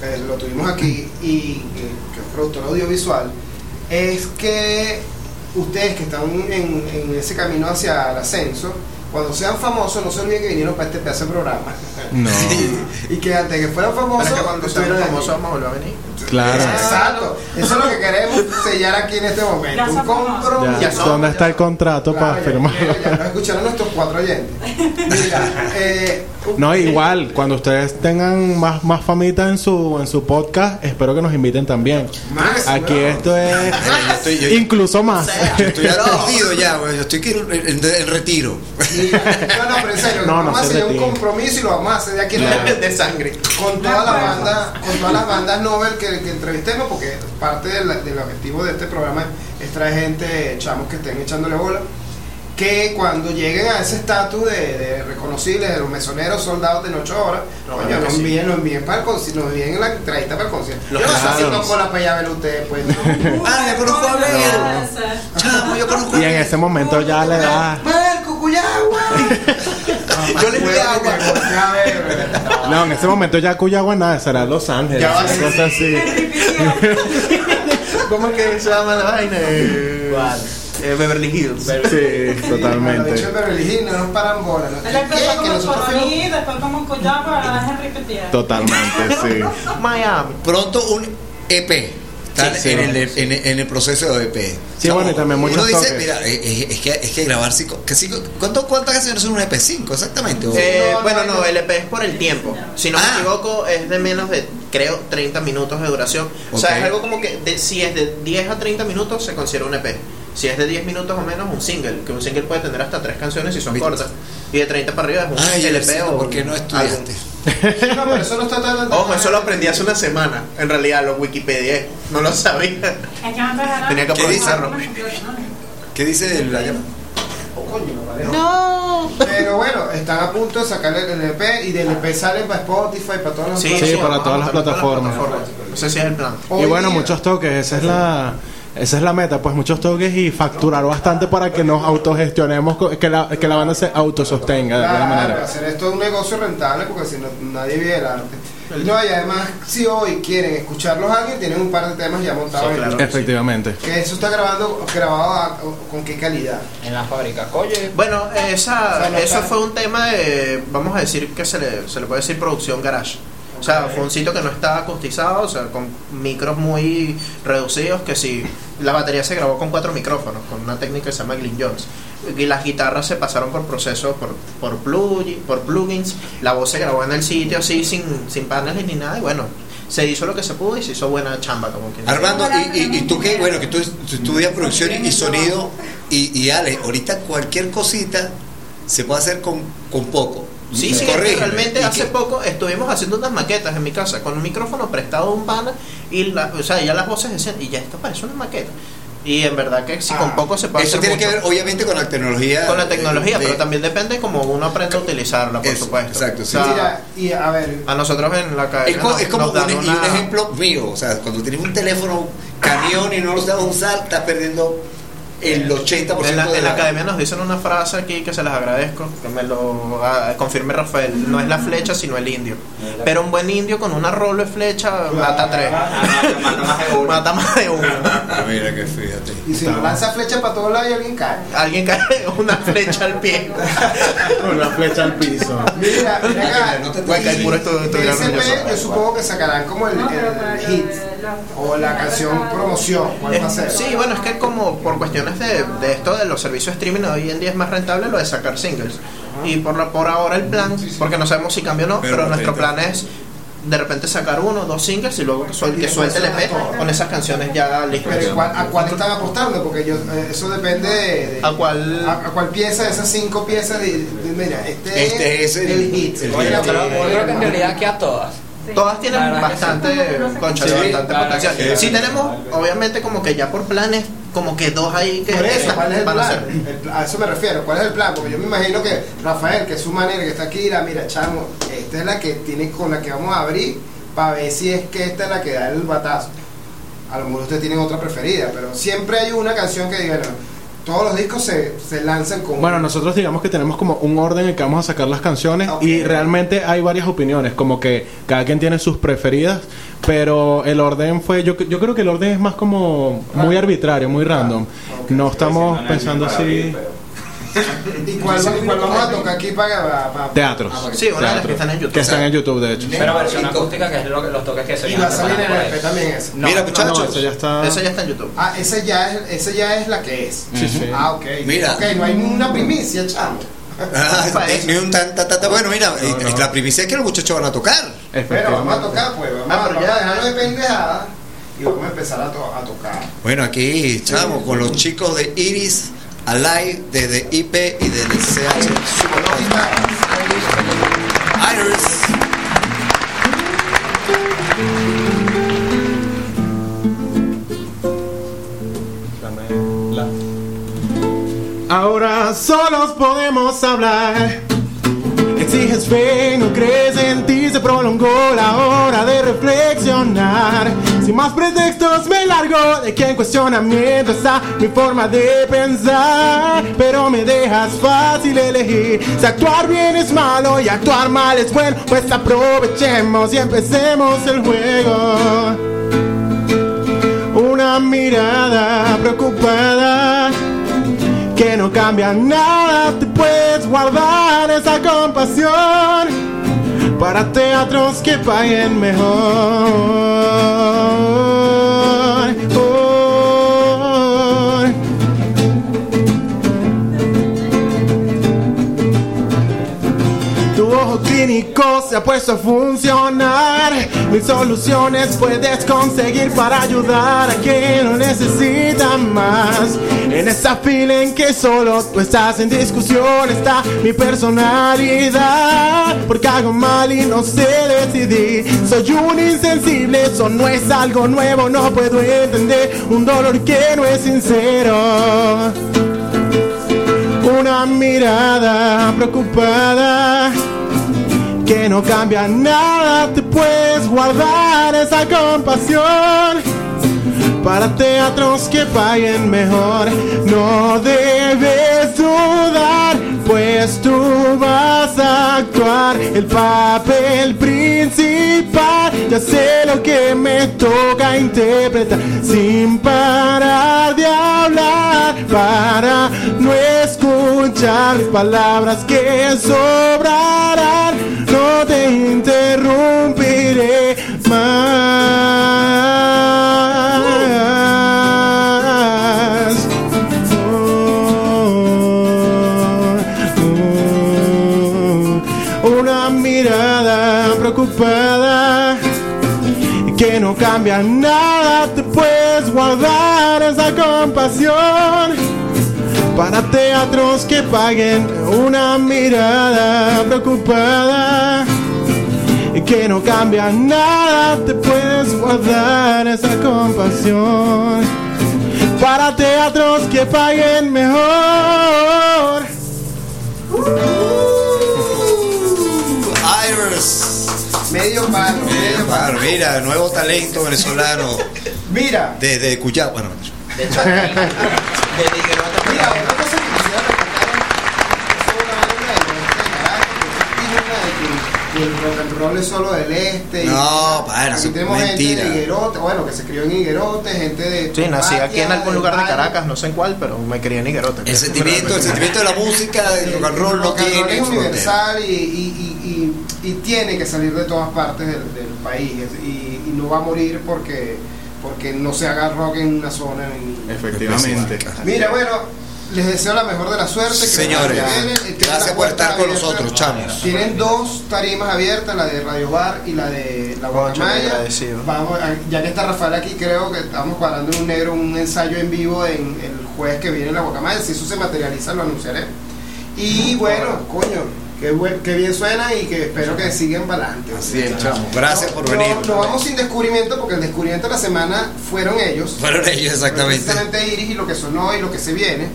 que lo tuvimos aquí, y eh, que productor audiovisual, es que ustedes que están en, en ese camino hacia el ascenso, cuando sean famosos, no se olviden que vinieron para este pedazo de programa. No. [LAUGHS] y que antes de que fueran famosos, Pero es que cuando estuvieran famosos vamos a volver a venir. Claro. Exacto. Eso es lo que queremos sellar aquí en este momento. Un compromiso. Ya, ¿Dónde está el contrato Claro, para firmarlo? Ya, ya nos escucharon nuestros cuatro oyentes. Mira, eh, No, igual, cuando ustedes tengan más, más famita en su, en su podcast, espero que nos inviten también. Más, Aquí weón. esto es yo estoy- yo- incluso más. Yo [LAUGHS] estoy aturdido ya, güey. Yo estoy en, en- en retiro. Mira, no, no, pero en serio, No, no vamos a se hacer un compromiso y lo vamos a hacer de aquí. De sangre. con todas las bandas, con todas las bandas Nobel que, que entrevistemos, porque parte del, del objetivo de este programa es traer gente, chamos que estén echándole bola, que cuando lleguen a ese estatus de, de reconocibles, de los mesoneros soldados de noche horas, No, coño, nos envíen, nos envíen para el conci- nos envíen la entrevista para el concierto. Yo Los no sé si toco la ver ustedes, pues. [LAUGHS] Ah, ya conozco a Vero. Chamo, yo conozco a Y en ese momento ya le da. ¡Marco, Cuyagua! [LAUGHS] Yo le di agua. No, en ese momento ya Cuyagua nada, será Los Ángeles. Ya va a una ser. cosa así. [LAUGHS] ¿Cómo es que se llama la vaina? Eh, eh, Beverly Hills. Sí, totalmente. de Beverly Hills, no nos paran bola. ¿no? Él empezó ¿Qué? Que como nosotros fuimos- Coroní, después como Cuyaba, ahora es Henry Petier. Totalmente, sí. Miami. Pronto un EP. Están Sí, en, sí. el, en, el- en el proceso de EP. Sí, bueno, y también muchos Uno dice, toques. mira, es, que, es que grabar cinco, que cinco ¿cuánto, ¿cuántas canciones son un EP? ¿Cinco exactamente? O- Eh, no, bueno, no, el EP es por el tiempo. Si no Ah. me equivoco, es de menos de, creo, 30 minutos de duración. O sea, es algo como que de- si es de 10 a 30 minutos, se considera un EP. Si es de 10 minutos o menos, un single. Que un single puede tener hasta tres canciones si son ¿Viste? cortas. Y de 30 para arriba es un Ay, LP o ¿por qué no estudiaste? No, pero eso no está tan. [LAUGHS] Ojo, eso lo aprendí hace una semana. En realidad, lo Wikipedia. No lo sabía. Tenía que ¿Qué dice? aprovecharlo. ¿Qué dice la llama? Oh, coño, no, vale, no. Pero bueno, están a punto de sacar el LP y del LP salen para Spotify, para todas las Sí, Sí, para todas las para plataformas. No sé si es el plan. Y bueno, muchos toques, esa es la esa es la meta, pues muchos toques y facturar bastante para que nos autogestionemos, que la, que la banda se autosostenga de alguna Claro, manera. hacer esto un negocio rentable porque si no nadie vive el arte. No, y además, si hoy quieren escucharlos a alguien, tienen un par de temas ya montados Sí, en claro. Efectivamente. Que eso está grabando, grabado a- con qué calidad. En la fábrica. Oye, Bueno, esa, O sea, no eso está- fue un tema de, vamos a decir que se le, se le puede decir producción garage. O sea, fue un sitio que no estaba acustizado, o sea, con micros muy reducidos, que si la batería se grabó con cuatro micrófonos, con una técnica que se llama Glyn Jones. Y las guitarras se pasaron por procesos, por, por, plug- por plugins, la voz se grabó en el sitio así, sin, sin paneles ni nada, y bueno, se hizo lo que se pudo y se hizo buena chamba, como quien dice. Armando, y, y- y tú que, bueno, que tú, tú estudias producción y, y sonido, y, y Ale, ahorita cualquier cosita se puede hacer con, con poco. Sí, sí, realmente hace que- poco estuvimos haciendo unas maquetas en mi casa con un micrófono prestado de un pana y la, o sea, ya las voces decían, y ya esto parece una maqueta. Y en verdad que si con Ah, poco se puede Eso hacer tiene que mucho. ver, obviamente, con la tecnología. con la tecnología, de- pero también depende como uno aprende a utilizarla, por Eso, supuesto. exacto, O sí. sea, Mira, y a ver, a nosotros en la Es, academia co- es como dan un, y una- un ejemplo mío, o sea, cuando tienes un teléfono camión y no lo sabes usar, estás perdiendo el 80% en la, de en la academia nos dicen una frase aquí que se las agradezco, que me lo ah, confirme Rafael. No es la flecha, sino el indio. Pero un buen indio con una rolo de flecha mata tres. mata más de uno. [LAUGHS] Mata más de uno. Ah, mira que fíjate. y si nos lanza flecha para todos lados y alguien cae. Alguien cae [LAUGHS] una flecha al pie. [LAUGHS] La flecha al piso. Mira, mira acá. No te- Puede caer puro esto De estuviera ese orgulloso. pe, yo supongo que sacarán como el, el hit o la canción promoción. ¿Cuál va a ser? Sí, bueno, es que como por cuestiones de, de esto de los servicios de streaming hoy en día es más rentable lo de sacar singles. Y por, la, por ahora el plan, porque no sabemos si cambia o no, Pero pero, nuestro plan es de repente sacar uno o dos singles y luego que suelte, que suelte el EP con esas canciones ya listas. Pero ¿cuál- ¿a cuál están apostando? Porque yo, eh, eso depende de, de- ¿A cuál? a, a cuál pieza de esas cinco piezas. De, de- mira, este, Este es el- hit. el Oye, pero yo creo que en realidad que a todas. Todas tienen La bastante, concha, Sí, bastante claro potencial. Sí. sí. tenemos, obviamente, como que ya por planes, como que dos ahí que Por eso, ¿cuál es el van a plan? ser. El pla- a eso me refiero. ¿Cuál es el plan? Porque yo me imagino que Rafael, que es su manera que está aquí, dirá, mira, chamo, esta es la que tiene con la que vamos a abrir para ver si es que esta es la que da el batazo. A lo mejor ustedes tienen otra preferida, pero siempre hay una canción que diga, no, todos los discos se, se lanzan con... Bueno, nosotros digamos que tenemos como un orden en el que vamos a sacar las canciones y realmente hay varias opiniones, como que cada quien tiene sus preferidas, pero el orden fue, yo, yo creo que el orden es más como muy arbitrario, muy random. No estamos pensando así... ¿Y cuál, cuál vamos a tocar aquí para... para- para- Teatros. Sí, una de las Teatros. que están en YouTube. Que están en YouTube, de hecho. Pero versión acústica, que es lo, los toques que se Y va a salir en el también esa. No, Mira, no, muchachos. No, eso ya está... Eso ya está en YouTube. Ah, esa ya es, esa ya es la que es. Sí, sí. Ah, ok. Mira. Ok, no hay ninguna primicia, chamo. Ah, [LAUGHS] ni- eso. un tan, tan, tan, tan- bueno, mira, eh, no. la primicia es que los muchachos van a tocar. Pero vamos a tocar, pues. Vamos, Ah, vamos ya- a dejarlo de pendejada y vamos a empezar a, to- a tocar. Bueno, aquí estamos con los chicos de Iris Alive, desde IP y del CH Iris. Ahora solos podemos hablar. Exiges fe, no crees en ti, se prolongó la hora de reflexionar. Sin más pretextos me largo de que en cuestionamiento está mi forma de pensar. Pero me dejas fácil elegir si actuar bien es malo y actuar mal es bueno. Pues aprovechemos y empecemos el juego. Una mirada preocupada que no cambia nada, te puedes guardar esa compasión para teatros que paguen mejor. Clínico se ha puesto a funcionar. Mil soluciones puedes conseguir para ayudar a quien lo necesita más. En esta fila en que solo tú estás en discusión está mi personalidad. Porque hago mal y no sé decidir. Soy un insensible, eso no es algo nuevo. No puedo entender un dolor que no es sincero una mirada preocupada que no cambia nada, te puedes guardar esa compasión para teatros que paguen mejor. No debes dudar, pues tú vas a actuar el papel principal. Ya sé lo que me toca interpretar sin parar de hablar para no escuchar palabras que sobrarán. No te interrumpiré más. Una mirada preocupada que no cambia nada, te puedes guardar esa compasión para teatros que paguen una mirada preocupada que no cambia nada, te puedes guardar esa compasión para teatros que paguen mejor. Iris. Medio palo, medio Claro, mira, nuevo talento venezolano Mira, desde Cuyá. Bueno, De hecho, [LAUGHS] Higuerota, mira, otra cosa que quisiera rescatar es una banda del oeste de Caracas, que es una de que- que el rock and roll es solo del este. No, padre, aquí tenemos mentira. gente de Higuerote, bueno, que se crió en Higuerote, gente de. Sí, nací aquí en algún lugar de. Caracas, no sé en cuál, pero me crié en Higuerote. el sentimiento, el sentimiento de la música, del rock and roll no tiene es universal y, y, y, y, y tiene que salir de todas partes del, del país y, y no va a morir porque porque no se haga rock en una zona. y- Efectivamente. Mira, bueno, les deseo la mejor de la suerte. que Señores, vienen, gracias por estar con abierta. nosotros, chamos. Tienen dos tarimas abiertas, la de Radio Bar y la de La Guacamaya. agradecido. Vamos, a- ya que está Rafael aquí, creo que estamos cuadrando en un negro un ensayo en vivo en el jueves que viene en La Guacamaya. Si eso se materializa, lo anunciaré. Y bueno, coño, qué, buen- qué bien suena y que espero que sigan para adelante. Así es, chamo. Gracias por No- venir. No, vamos sin descubrimiento porque el descubrimiento de la semana fueron ellos. Fueron ellos, exactamente. Precisamente Iris y lo que sonó y lo que se viene.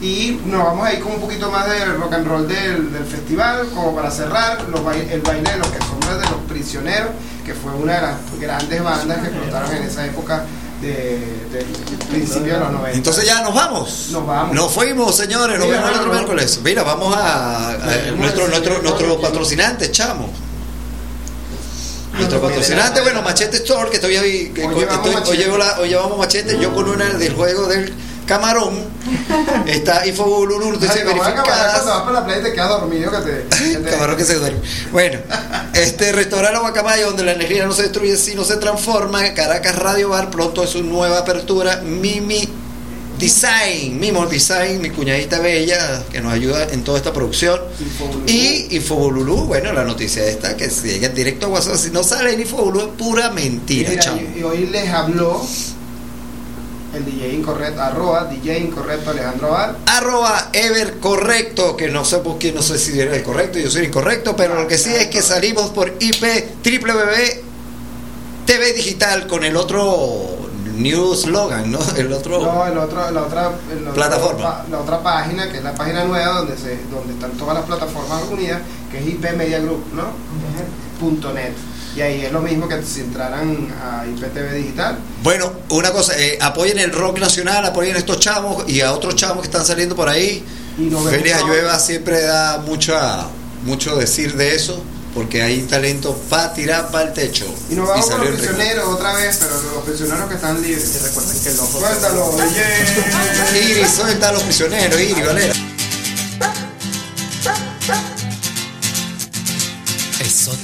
Y nos vamos a ir con un poquito más de rock and roll del, del festival, como para cerrar, los bai- el baile de los que sombras de los prisioneros, que fue una de las grandes bandas que explotaron en esa época de, del principio de los 90. Entonces ya nos vamos. Nos vamos. Nos fuimos, señores. Nos vemos el otro miércoles. Mira, vamos a, a- nuestro, nuestro, nuestro patrocinante, chamo. Nuestro patrocinante, bueno, Machete Store, que todavía vi, que Hoy llevamos Machete. hoy llevamos Machete, yo con una del juego del camarón. Está camarada verificadas. cuando vas para la playa y te quedas dormido que te, que te- Camarón que se duerme. Bueno, este restaurante Guacamaya, donde la energía no se destruye, sino se transforma. Caracas Radio Bar, pronto es su nueva apertura. Mimi Design, Mimo Design, mi cuñadita bella, que nos ayuda en toda esta producción. Infobululú. Y Infobululú, bueno, la noticia esta, que si llega directo a WhatsApp, si no sale en Infobululú, es pura mentira, Mira, y, y hoy les habló el DJ incorrecto, arroba DJ incorrecto Alejandro Bar. arroba ever correcto que no sé por qué no sé si era el correcto yo soy incorrecto pero lo que sí es que salimos por IP www TV digital con el otro new slogan no [LAUGHS] el otro No, el otro, la otra, el otro Plataforma. la otra página, que es la página nueva donde se, donde están todas las plataformas unidas, que es IP Media Group, ¿no? Punto net. Y ahí es lo mismo que si entraran a IPTV Digital. bueno una cosa eh, apoyen el rock nacional apoyen a estos chamos y a otros chamos que están saliendo por ahí Y Félix pronto. Ayueva siempre da mucha mucho decir de eso porque hay talento para tirar para el techo Y nos vamos con salió los prisioneros otra vez, pero los prisioneros que están libres. Y recuerden que los Suéltalo, yeah. Iris suelta a los prisioneros Iris Valera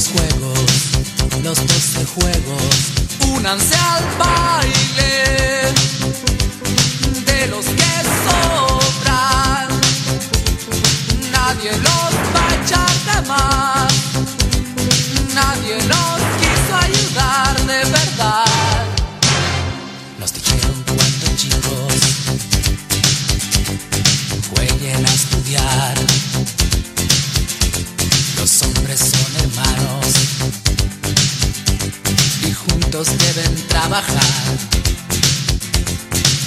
Los juegos, los doce juegos. Únanse al baile de los que sobran. Nadie los trabajar.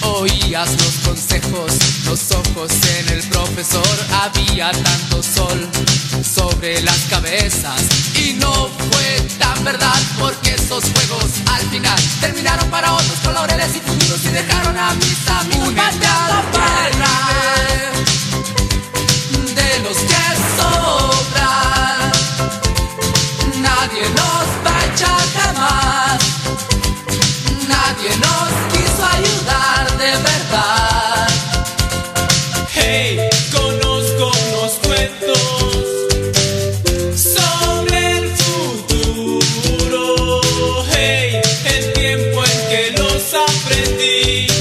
Oías los consejos, los ojos en el profesor, había tanto sol sobre las cabezas y no fue tan verdad porque esos juegos al final terminaron para otros con laureles y futuros y dejaron a mis amigos Únete a la guerra de los que sobran. Nadie nos va a echar jamás. Nadie nos quiso ayudar de verdad. Hey, conozco unos cuentos sobre el futuro. Hey, el tiempo en que los aprendí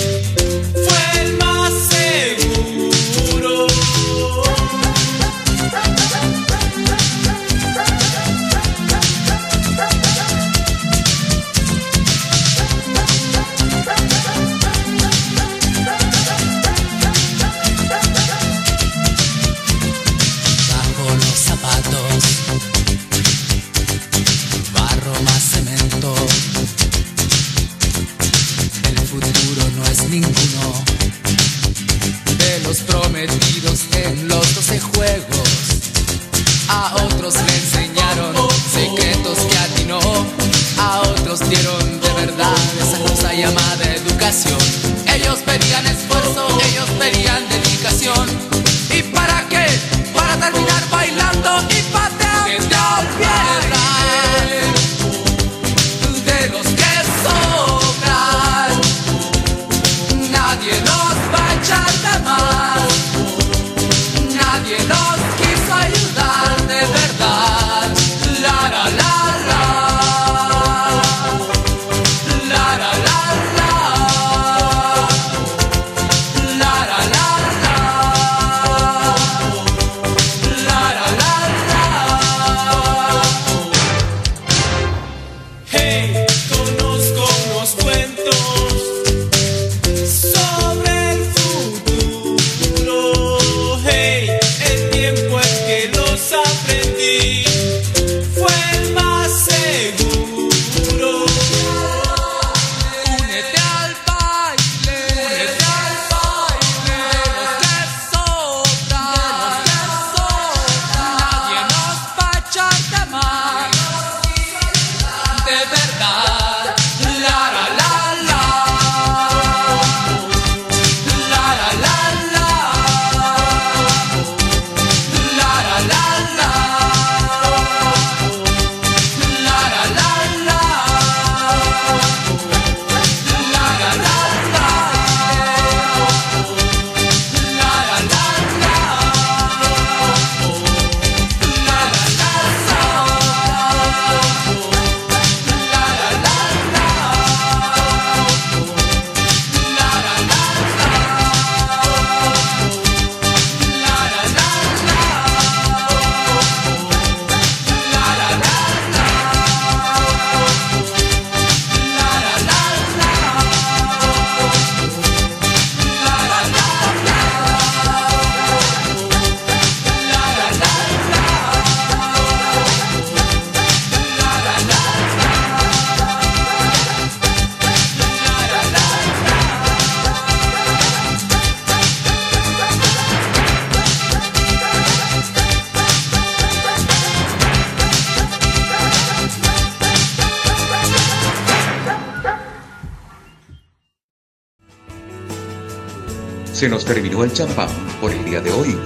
terminó el champán por el día de hoy.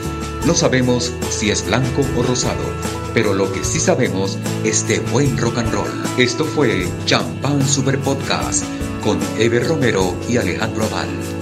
No sabemos si es blanco o rosado, pero lo que sí sabemos es de buen rock and roll. Esto fue Champán Super Podcast con Ever Romero y Alejandro Aval.